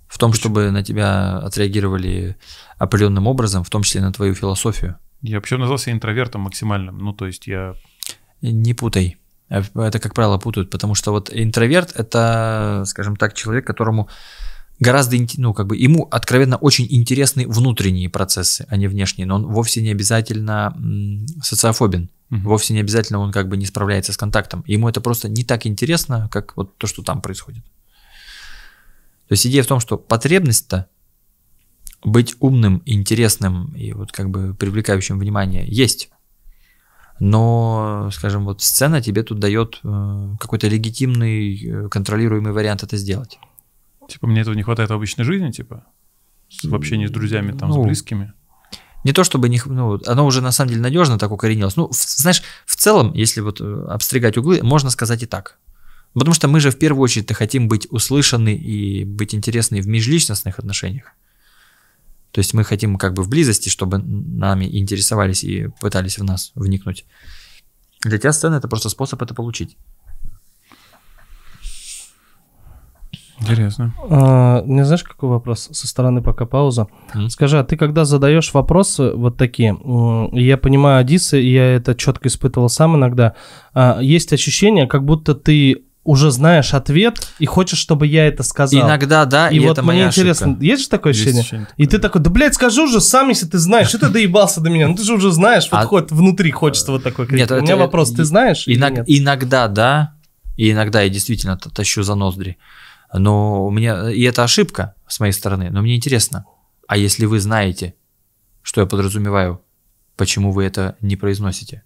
В том, Почему? чтобы на тебя отреагировали определенным образом, в том числе на твою философию. Я вообще назвал себя интровертом максимальным. Ну, то есть я... Не путай. Это, как правило, путают, потому что вот интроверт – это, скажем так, человек, которому гораздо, ну, как бы ему откровенно очень интересны внутренние процессы, а не внешние, но он вовсе не обязательно социофобен, угу. вовсе не обязательно он как бы не справляется с контактом. Ему это просто не так интересно, как вот то, что там происходит. То есть идея в том, что потребность-то быть умным, интересным и вот как бы привлекающим внимание есть. Но, скажем, вот сцена тебе тут дает э, какой-то легитимный, э, контролируемый вариант это сделать. Типа мне этого не хватает в обычной жизни, типа? В общении с друзьями, там, ну, с близкими? Не то чтобы не, ну, оно уже на самом деле надежно так укоренилось. Ну, в, знаешь, в целом, если вот э, обстригать углы, можно сказать и так. Потому что мы же в первую очередь хотим быть услышаны и быть интересны в межличностных отношениях. То есть мы хотим как бы в близости, чтобы нами интересовались и пытались в нас вникнуть. Для тебя сцена это просто способ это получить. Интересно. А, не знаешь, какой вопрос со стороны, пока пауза? Mm. Скажи, а ты когда задаешь вопросы вот такие, я понимаю Одиссы, и я это четко испытывал сам иногда, а, есть ощущение, как будто ты уже знаешь ответ и хочешь, чтобы я это сказал. Иногда, да, и, и вот это мне интересно, ошибка. есть же такое ощущение? Есть ощущение и ты такой, да, блядь, скажи уже сам, если ты знаешь, что ты доебался до меня, ну ты же уже знаешь, вот а... хоть внутри хочется вот такой крик. Нет, У меня вопрос, ты знаешь Иног... Иногда, да, и иногда я действительно тащу за ноздри, но у меня, и это ошибка с моей стороны, но мне интересно, а если вы знаете, что я подразумеваю, почему вы это не произносите?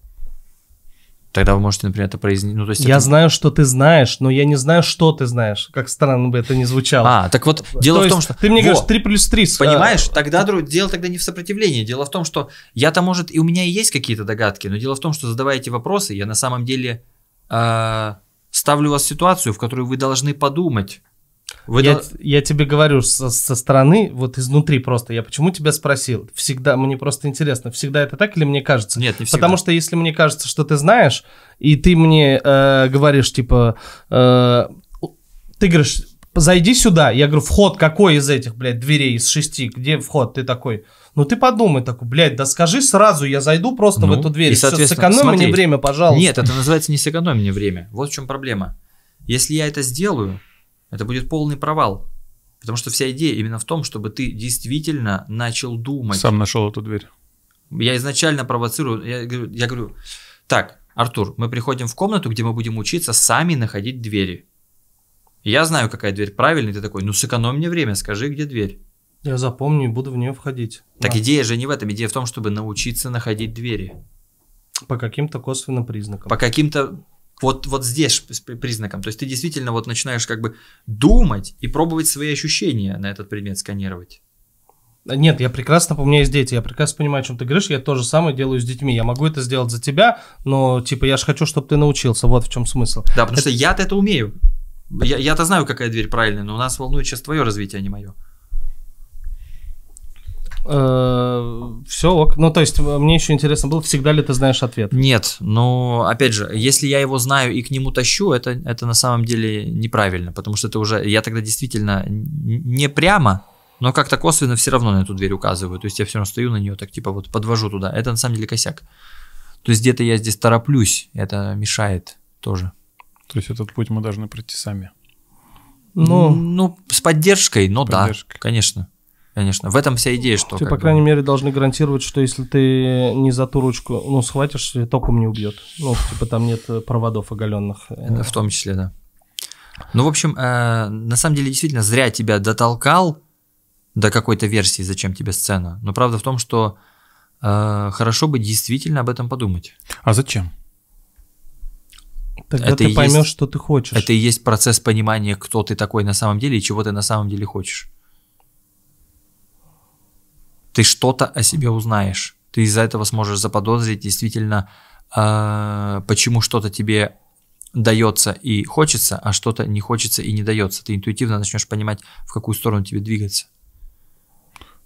Тогда вы можете, например, это произнести. Ну, то есть я это... знаю, что ты знаешь, но я не знаю, что ты знаешь. Как странно бы это ни звучало. А, так вот, дело то в том, что... Ты мне Во. говоришь 3 плюс 3. Понимаешь, а... тогда дело тогда не в сопротивлении. Дело в том, что я-то, может, и у меня и есть какие-то догадки, но дело в том, что задавая эти вопросы, я на самом деле э, ставлю вас в ситуацию, в которую вы должны подумать, вы я, дол... я тебе говорю со, со стороны, вот изнутри просто. Я почему тебя спросил? Всегда, мне просто интересно, всегда это так или мне кажется? Нет, не всегда. Потому что если мне кажется, что ты знаешь, и ты мне э, говоришь, типа, э, ты говоришь, зайди сюда. Я говорю, вход какой из этих, блядь, дверей, из шести? Где вход? Ты такой, ну ты подумай такой, блядь, да скажи сразу, я зайду просто ну, в эту дверь. И, соответственно, сэкономи смотри, мне время, пожалуйста. Нет, это называется не сэкономи мне время. Вот в чем проблема. Если я это сделаю, это будет полный провал. Потому что вся идея именно в том, чтобы ты действительно начал думать. Сам нашел эту дверь. Я изначально провоцирую, я, я говорю, так, Артур, мы приходим в комнату, где мы будем учиться сами находить двери. Я знаю, какая дверь правильная, ты такой, ну сэкономь мне время, скажи, где дверь. Я запомню и буду в нее входить. Так да. идея же не в этом, идея в том, чтобы научиться находить двери. По каким-то косвенным признакам. По каким-то вот, вот здесь признаком. То есть ты действительно вот начинаешь как бы думать и пробовать свои ощущения на этот предмет сканировать. Нет, я прекрасно, у меня есть дети, я прекрасно понимаю, о чем ты говоришь, я то же самое делаю с детьми. Я могу это сделать за тебя, но типа я же хочу, чтобы ты научился, вот в чем смысл. Да, потому это... что я-то это умею. Я, я-то знаю, какая дверь правильная, но у нас волнует сейчас твое развитие, а не мое. Э, все ок. Ну, то есть, мне еще интересно было, всегда ли ты знаешь ответ? Нет, но, опять же, если я его знаю и к нему тащу, это, это на самом деле неправильно, потому что это уже, я тогда действительно не прямо, но как-то косвенно все равно на эту дверь указываю. То есть, я все равно стою на нее, так типа вот подвожу туда. Это на самом деле косяк. То есть, где-то я здесь тороплюсь, это мешает тоже. То есть, этот путь мы должны пройти сами. Ну, ну с поддержкой, но поддержкой. да, конечно. Конечно, в этом вся идея, что... Ты, по крайней бы... мере, должны гарантировать, что если ты не за ту ручку, ну, схватишь, током не убьет. Ну, типа там нет проводов оголенных. В том числе, да. Ну, в общем, э, на самом деле, действительно, зря тебя дотолкал до какой-то версии, зачем тебе сцена. Но правда в том, что э, хорошо бы действительно об этом подумать. А зачем? Тогда это ты поймешь, есть, что ты хочешь. Это и есть процесс понимания, кто ты такой на самом деле и чего ты на самом деле хочешь ты что-то о себе узнаешь. Ты из-за этого сможешь заподозрить действительно, э, почему что-то тебе дается и хочется, а что-то не хочется и не дается. Ты интуитивно начнешь понимать, в какую сторону тебе двигаться.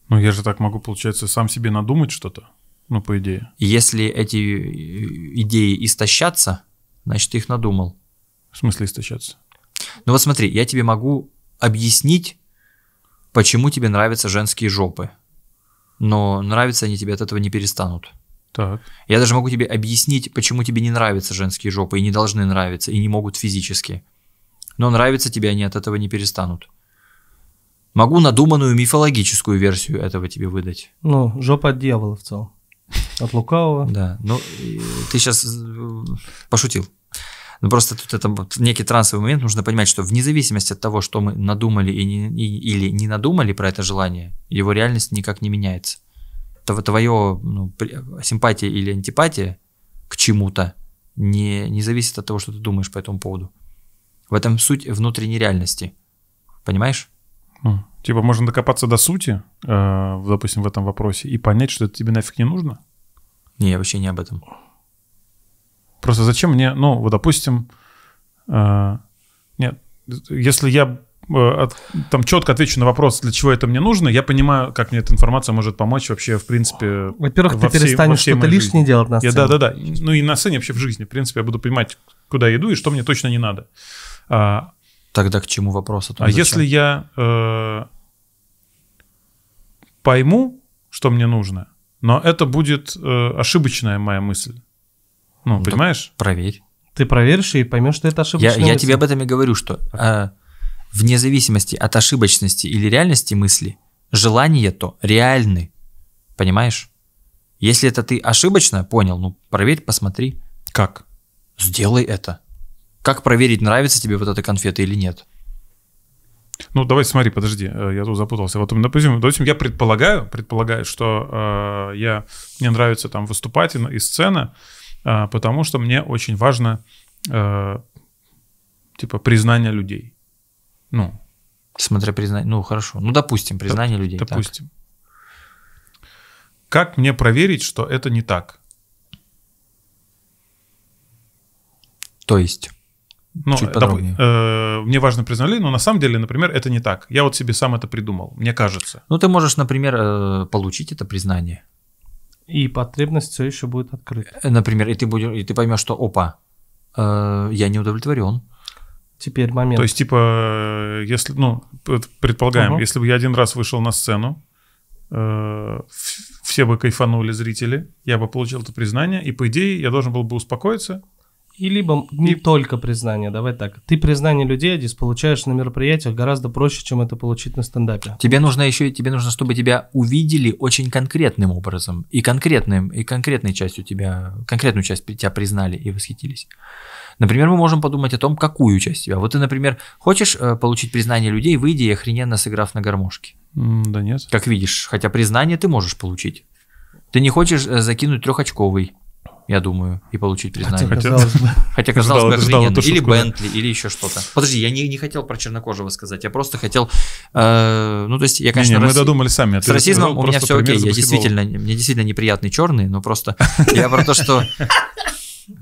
Ну, я же так могу, получается, сам себе надумать что-то, ну, по идее. Если эти э, идеи истощатся, значит, ты их надумал. В смысле истощаться? Ну вот смотри, я тебе могу объяснить, почему тебе нравятся женские жопы но нравятся они тебе от этого не перестанут. Так. Я даже могу тебе объяснить, почему тебе не нравятся женские жопы и не должны нравиться, и не могут физически. Но нравятся тебе они от этого не перестанут. Могу надуманную мифологическую версию этого тебе выдать. Ну, жопа от дьявола в целом. От лукавого. Да, ну ты сейчас э, пошутил. Но просто тут это некий трансовый момент, нужно понимать, что вне зависимости от того, что мы надумали и не, и, или не надумали про это желание, его реальность никак не меняется. Твое ну, симпатия или антипатия к чему-то не, не зависит от того, что ты думаешь по этому поводу. В этом суть внутренней реальности. Понимаешь? Ну, типа можно докопаться до сути, э, допустим, в этом вопросе, и понять, что это тебе нафиг не нужно? Не, вообще не об этом. Просто зачем мне, ну, вот, допустим, э, нет, если я э, там четко отвечу на вопрос, для чего это мне нужно, я понимаю, как мне эта информация может помочь вообще, в принципе. Во-первых, ты всей, перестанешь что-то лишнее делать на сцене. Я, да, да, да. Ну и на сцене вообще в жизни. В принципе, я буду понимать, куда я иду и что мне точно не надо. А, Тогда к чему вопрос? О том, а зачем? если я э, пойму, что мне нужно, но это будет э, ошибочная моя мысль. Ну, ну понимаешь? Проверь. Ты проверишь и поймешь, что это ошибочная я, мысль. Я тебе об этом и говорю, что э, вне зависимости от ошибочности или реальности мысли, желания то реальны. Понимаешь? Если это ты ошибочно понял, ну проверь, посмотри. Как? Сделай это. Как проверить, нравится тебе вот эта конфета или нет? Ну, давай смотри, подожди, э, я тут запутался. Вот, допустим, допустим я предполагаю, предполагаю, что э, я, мне нравится там выступать и, и сцена, потому что мне очень важно, э, типа, признание людей. Ну. Смотря признание, ну, хорошо. Ну, допустим, признание Доп, людей. Допустим. Так. Как мне проверить, что это не так? То есть? Ну, Чуть подробнее. Доп, э, мне важно признали, но на самом деле, например, это не так. Я вот себе сам это придумал, мне кажется. Ну, ты можешь, например, э, получить это признание. И потребность все еще будет открыта. Э, например, и ты, будешь, и ты поймешь, что, опа, э, я не удовлетворен. Теперь момент. То есть, типа, если, ну, предполагаем, угу. если бы я один раз вышел на сцену, э, все бы кайфанули зрители, я бы получил это признание, и по идее я должен был бы успокоиться и либо не и... только признание, давай так. Ты признание людей, Адис, получаешь на мероприятиях гораздо проще, чем это получить на стендапе. Тебе нужно еще, тебе нужно, чтобы тебя увидели очень конкретным образом. И конкретным, и конкретной частью тебя, конкретную часть тебя признали и восхитились. Например, мы можем подумать о том, какую часть тебя. Вот ты, например, хочешь э, получить признание людей, выйди и охрененно сыграв на гармошке. Mm, да нет. Как видишь, хотя признание ты можешь получить. Ты не хочешь э, закинуть трехочковый я думаю, и получить признание. Хотя, казалось бы, [LAUGHS] Хотя, казалось бы охрененно. Или Бентли, или еще что-то. Подожди, я не, не хотел про чернокожего сказать, я просто хотел... Э, ну, то есть, я, конечно... Не, не, мы додумали сами. С расизмом у меня все окей, я действительно, мне действительно неприятный черный, но просто [LAUGHS] я про то, что...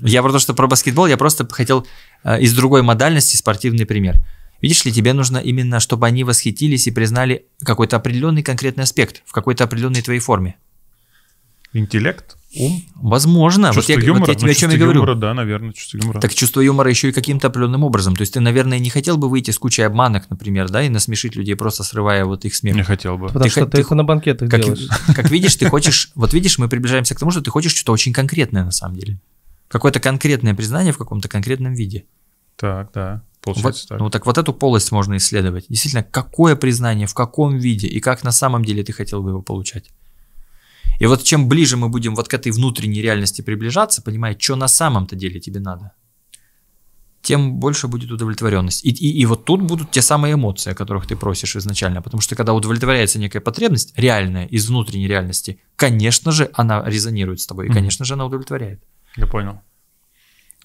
Я про то, что про баскетбол, я просто хотел э, из другой модальности спортивный пример. Видишь ли, тебе нужно именно, чтобы они восхитились и признали какой-то определенный конкретный аспект в какой-то определенной твоей форме. Интеллект? Ум. Возможно. Чувство вот я, юмора, вот я тебе ну, о чем я говорю. Юмора, да, наверное, чувство юмора. Так чувство юмора еще и каким-то определенным образом. То есть ты, наверное, не хотел бы выйти с кучей обманок, например, да, и насмешить людей, просто срывая вот их смех. Не хотел бы. Потому ты, что ты, ты их на банкетах как, делаешь. [LAUGHS] Как видишь, ты хочешь, вот видишь, мы приближаемся к тому, что ты хочешь что-то очень конкретное на самом деле. Какое-то конкретное признание в каком-то конкретном виде. Так, да. Получается вот, так. Ну так вот эту полость можно исследовать. Действительно, какое признание, в каком виде и как на самом деле ты хотел бы его получать. И вот чем ближе мы будем вот к этой внутренней реальности приближаться, понимая, что на самом-то деле тебе надо, тем больше будет удовлетворенность. И, и, и вот тут будут те самые эмоции, о которых ты просишь изначально. Потому что когда удовлетворяется некая потребность, реальная, из внутренней реальности, конечно же, она резонирует с тобой, и, конечно же, она удовлетворяет. Я понял.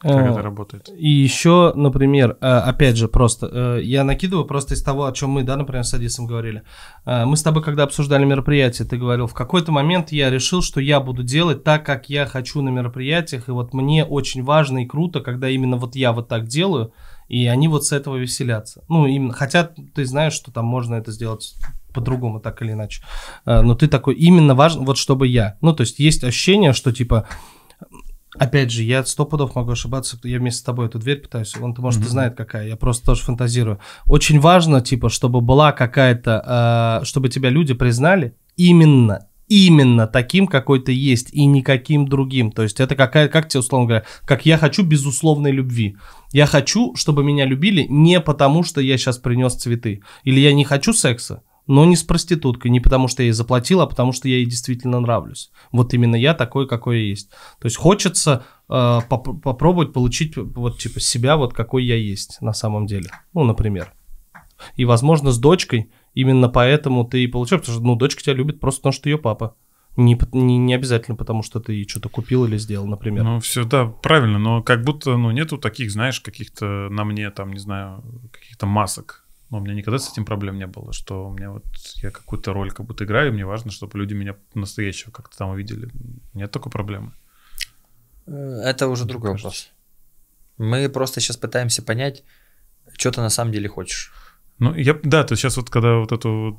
Как это работает? И еще, например, э, опять же, просто э, я накидываю просто из того, о чем мы, да, например, с Адисом говорили. Э, мы с тобой, когда обсуждали мероприятие, ты говорил, в какой-то момент я решил, что я буду делать так, как я хочу на мероприятиях, и вот мне очень важно и круто, когда именно вот я вот так делаю, и они вот с этого веселятся. Ну, именно, хотя ты знаешь, что там можно это сделать по-другому, так или иначе. Но ты такой, именно важно, вот чтобы я. Ну, то есть есть ощущение, что типа Опять же, я сто пудов могу ошибаться, я вместе с тобой эту дверь пытаюсь, он-то, может, mm-hmm. и знает какая, я просто тоже фантазирую. Очень важно, типа, чтобы была какая-то, э, чтобы тебя люди признали именно, именно таким, какой ты есть, и никаким другим. То есть это какая, как тебе, условно говоря, как я хочу безусловной любви. Я хочу, чтобы меня любили не потому, что я сейчас принес цветы. Или я не хочу секса, но не с проституткой, не потому что я ей заплатил, а потому что я ей действительно нравлюсь. Вот именно я такой, какой я есть. То есть хочется э, поп- попробовать получить вот типа себя вот какой я есть на самом деле. Ну, например. И, возможно, с дочкой именно поэтому ты и получаешь, потому что, ну, дочка тебя любит просто потому, что ее папа. Не, не, не обязательно потому, что ты что-то купил или сделал, например. Ну, все, да, правильно, но как будто, ну, нету таких, знаешь, каких-то на мне, там, не знаю, каких-то масок но у меня никогда с этим проблем не было, что у меня вот я какую-то роль как будто играю, и мне важно, чтобы люди меня настоящего как-то там увидели. Нет такой проблемы. Э, это уже другой кажется. вопрос. Мы просто сейчас пытаемся понять, что ты на самом деле хочешь. Ну, я, да, ты сейчас вот, когда вот эту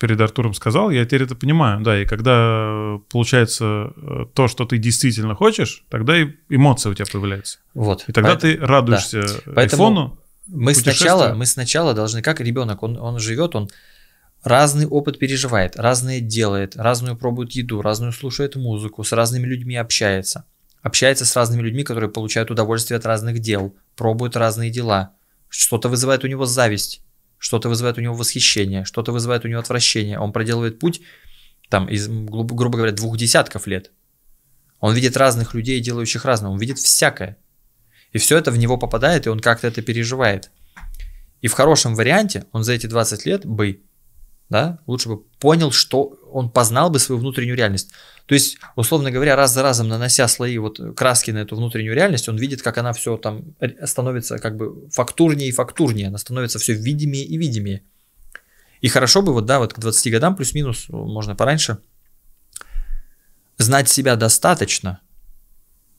перед Артуром сказал, я теперь это понимаю, да, и когда получается э, то, что ты действительно хочешь, тогда и эмоция у тебя появляется. Вот. И тогда поэтому, ты радуешься да. Поэтому, айфону, мы сначала, мы сначала должны, как ребенок, он, он живет, он разный опыт переживает, разное делает, разную пробует еду, разную слушает музыку, с разными людьми общается. Общается с разными людьми, которые получают удовольствие от разных дел, пробуют разные дела. Что-то вызывает у него зависть, что-то вызывает у него восхищение, что-то вызывает у него отвращение. Он проделывает путь там из, грубо, грубо говоря, двух десятков лет. Он видит разных людей, делающих разное, он видит всякое. И все это в него попадает, и он как-то это переживает. И в хорошем варианте он за эти 20 лет бы, да, лучше бы понял, что он познал бы свою внутреннюю реальность. То есть, условно говоря, раз за разом нанося слои вот краски на эту внутреннюю реальность, он видит, как она все там становится как бы фактурнее и фактурнее, она становится все видимее и видимее. И хорошо бы вот, да, вот к 20 годам плюс-минус, можно пораньше, знать себя достаточно,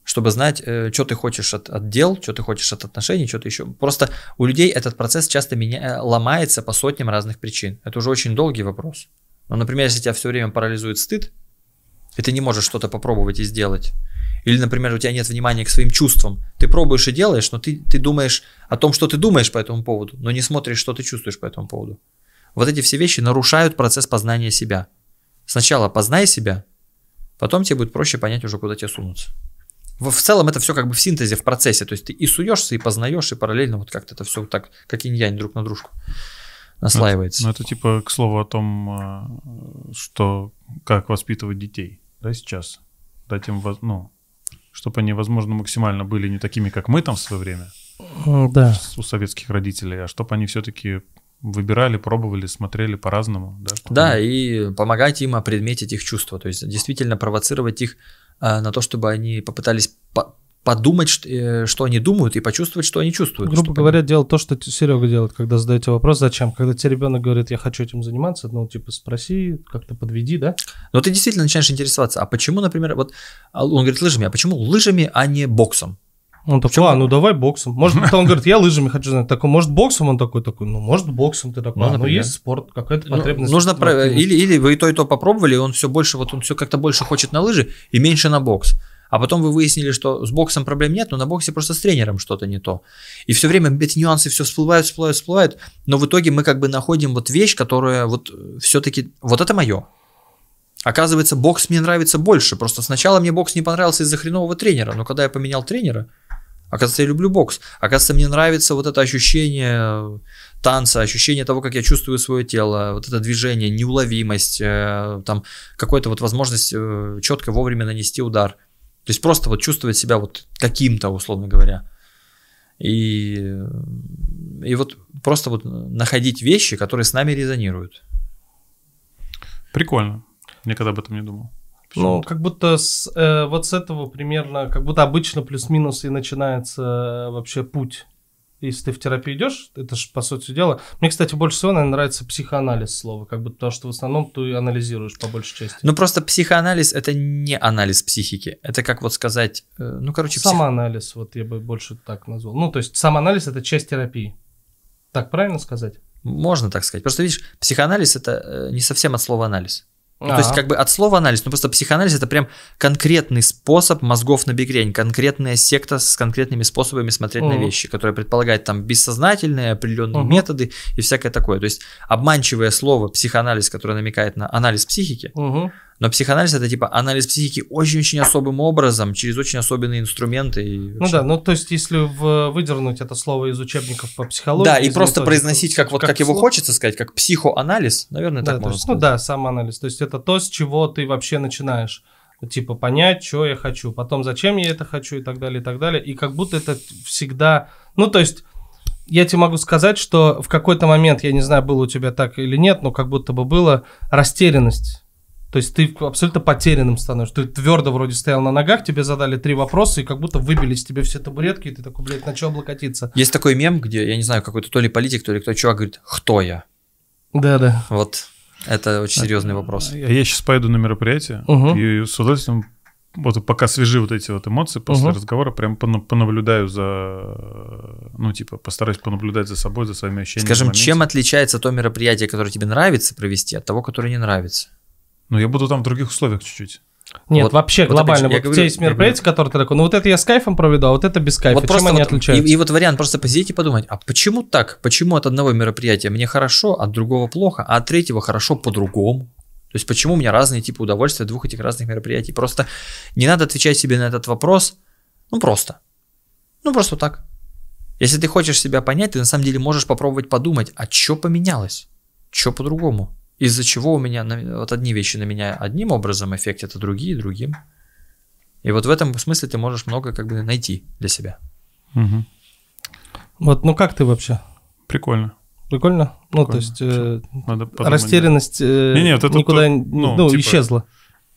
чтобы знать, э, что ты хочешь от, от дел, что ты хочешь от отношений, что-то еще. Просто у людей этот процесс часто меня, э, ломается по сотням разных причин. Это уже очень долгий вопрос. Но, например, если тебя все время парализует стыд, и ты не можешь что-то попробовать и сделать, или, например, у тебя нет внимания к своим чувствам, ты пробуешь и делаешь, но ты, ты думаешь о том, что ты думаешь по этому поводу, но не смотришь, что ты чувствуешь по этому поводу. Вот эти все вещи нарушают процесс познания себя. Сначала познай себя, потом тебе будет проще понять уже, куда тебе сунуться в, в целом это все как бы в синтезе, в процессе. То есть ты и суешься, и познаешь, и параллельно вот как-то это все так, как инь-янь друг на дружку наслаивается. Ну, это типа к слову о том, а, что как воспитывать детей, да, сейчас. Дать им, ну, чтобы они, возможно, максимально были не такими, как мы там в свое время. Да. У советских родителей, а чтобы они все-таки выбирали, пробовали, смотрели по-разному. Да, да они... и помогать им опредметить их чувства, то есть действительно провоцировать их на то, чтобы они попытались по подумать, что, э, что они думают, и почувствовать, что они чувствуют. Грубо говоря, они... делать то, что Серега делает, когда задаете вопрос, зачем. Когда тебе ребенок говорит, я хочу этим заниматься, ну, типа, спроси, как-то подведи, да? Но ты действительно начинаешь интересоваться, а почему, например, вот а, он говорит лыжами, а почему лыжами, а не боксом? Он такой, а, ну давай боксом. Может, [LAUGHS] он говорит, я лыжами хочу знать. Такой, может, боксом? Он такой, такой, ну, может, боксом. Ты такой, ну, а, ну есть спорт, какая-то ну, потребность. Нужно, про... или, или вы и то, и то попробовали, и он все больше, вот он все как-то больше хочет на лыжи и меньше на бокс. А потом вы выяснили, что с боксом проблем нет, но на боксе просто с тренером что-то не то. И все время эти нюансы все всплывают, всплывают, всплывают. Но в итоге мы как бы находим вот вещь, которая вот все-таки, вот это мое. Оказывается, бокс мне нравится больше. Просто сначала мне бокс не понравился из-за хренового тренера, но когда я поменял тренера, Оказывается, я люблю бокс. Оказывается, мне нравится вот это ощущение танца, ощущение того, как я чувствую свое тело, вот это движение, неуловимость, э, там какая-то вот возможность э, четко вовремя нанести удар. То есть просто вот чувствовать себя вот каким-то, условно говоря. И, и вот просто вот находить вещи, которые с нами резонируют. Прикольно. Никогда об этом не думал. Ну, как будто с, э, вот с этого примерно, как будто обычно плюс-минус и начинается э, вообще путь. Если ты в терапию идешь, это же по сути дела. Мне, кстати, больше всего, наверное, нравится психоанализ слова, как будто потому что в основном ты анализируешь по большей части. Ну просто психоанализ это не анализ психики, это как вот сказать, э, ну короче. Самоанализ, псих... вот я бы больше так назвал. Ну то есть самоанализ это часть терапии. Так правильно сказать? Можно так сказать. Просто видишь, психоанализ это э, не совсем от слова анализ. Ну, то есть как бы от слова анализ, ну просто психоанализ это прям конкретный способ мозгов на бигрень, конкретная секта с конкретными способами смотреть на вещи, которая предполагает там бессознательные определенные методы и всякое такое. То есть обманчивое слово психоанализ, которое намекает на анализ психики. Но психоанализ это типа анализ психики очень-очень особым образом, через очень особенные инструменты. И ну да, ну то есть если в, выдернуть это слово из учебников по психологии. Да, и просто произносить как, вот как, как его хочется сказать, как психоанализ, наверное, да, так можно есть, Ну да, сам анализ. То есть это то, с чего ты вообще начинаешь. Типа понять, что я хочу, потом зачем я это хочу и так далее, и так далее. И как будто это всегда... Ну то есть я тебе могу сказать, что в какой-то момент, я не знаю, было у тебя так или нет, но как будто бы было растерянность то есть ты абсолютно потерянным становишься. Ты твердо вроде стоял на ногах, тебе задали три вопроса, и как будто выбили с тебя все табуретки, и ты такой, блядь, на что облокотиться? Есть такой мем, где, я не знаю, какой-то то ли политик, то ли кто чувак говорит, кто я? Да-да. Вот, это очень серьезный вопрос. Я, я сейчас поеду на мероприятие, угу. и с удовольствием вот пока свежи вот эти вот эмоции после угу. разговора, прям понаблюдаю за, ну, типа, постараюсь понаблюдать за собой, за своими ощущениями. Скажем, чем отличается то мероприятие, которое тебе нравится провести, от того, которое не нравится? Ну, я буду там в других условиях чуть-чуть. Нет, вот, вообще вот глобально. Вот говорю, у тебя есть мероприятие, которое ты такой, ну вот это я с кайфом проведу, а вот это без кайфа. Вот Чем они вот, отличаются? И, и вот вариант просто посидеть и подумать, а почему так? Почему от одного мероприятия мне хорошо, от другого плохо, а от третьего хорошо по-другому? То есть почему у меня разные типы удовольствия от двух этих разных мероприятий? Просто не надо отвечать себе на этот вопрос, ну просто. Ну просто так. Если ты хочешь себя понять, ты на самом деле можешь попробовать подумать, а что поменялось? Что по-другому? Из-за чего у меня вот одни вещи на меня одним образом эффектят, а другие другим. И вот в этом смысле ты можешь много как бы найти для себя. Угу. Вот, ну как ты вообще? Прикольно. Прикольно? Ну, то есть э, Надо подумать, растерянность да. э, не, нет, это никуда то, ну, ну, типа, исчезла.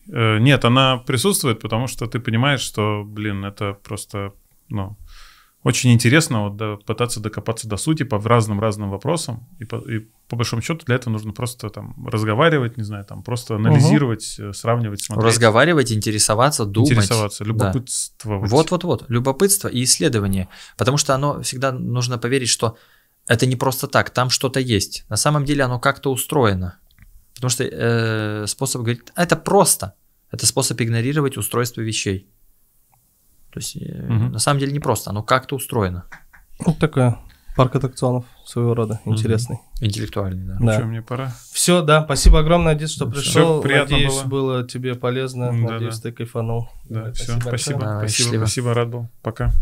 Э, нет, она присутствует, потому что ты понимаешь, что, блин, это просто, ну, очень интересно вот, да, пытаться докопаться до сути по разным-разным вопросам. И по, и по большому счету для этого нужно просто там разговаривать, не знаю, там просто анализировать, угу. сравнивать, смотреть. Разговаривать, интересоваться, думать. Интересоваться, любопытство. Вот-вот-вот, любопытство и исследование. Потому что оно всегда нужно поверить, что это не просто так, там что-то есть. На самом деле оно как-то устроено. Потому что э, способ говорить, это просто. Это способ игнорировать устройство вещей. То есть угу. на самом деле не просто, оно как-то устроено. Вот такая парк аттракционов своего рода, интересный. Угу. Интеллектуальный, да. да. Что, мне пора? Все, да, спасибо огромное, Адис, что ну, пришел. приятно Надеюсь, было. было тебе полезно. Да, Надеюсь, да. ты кайфанул. Да, все, спасибо. Спасибо, да, спасибо, спасибо, рад был. Пока.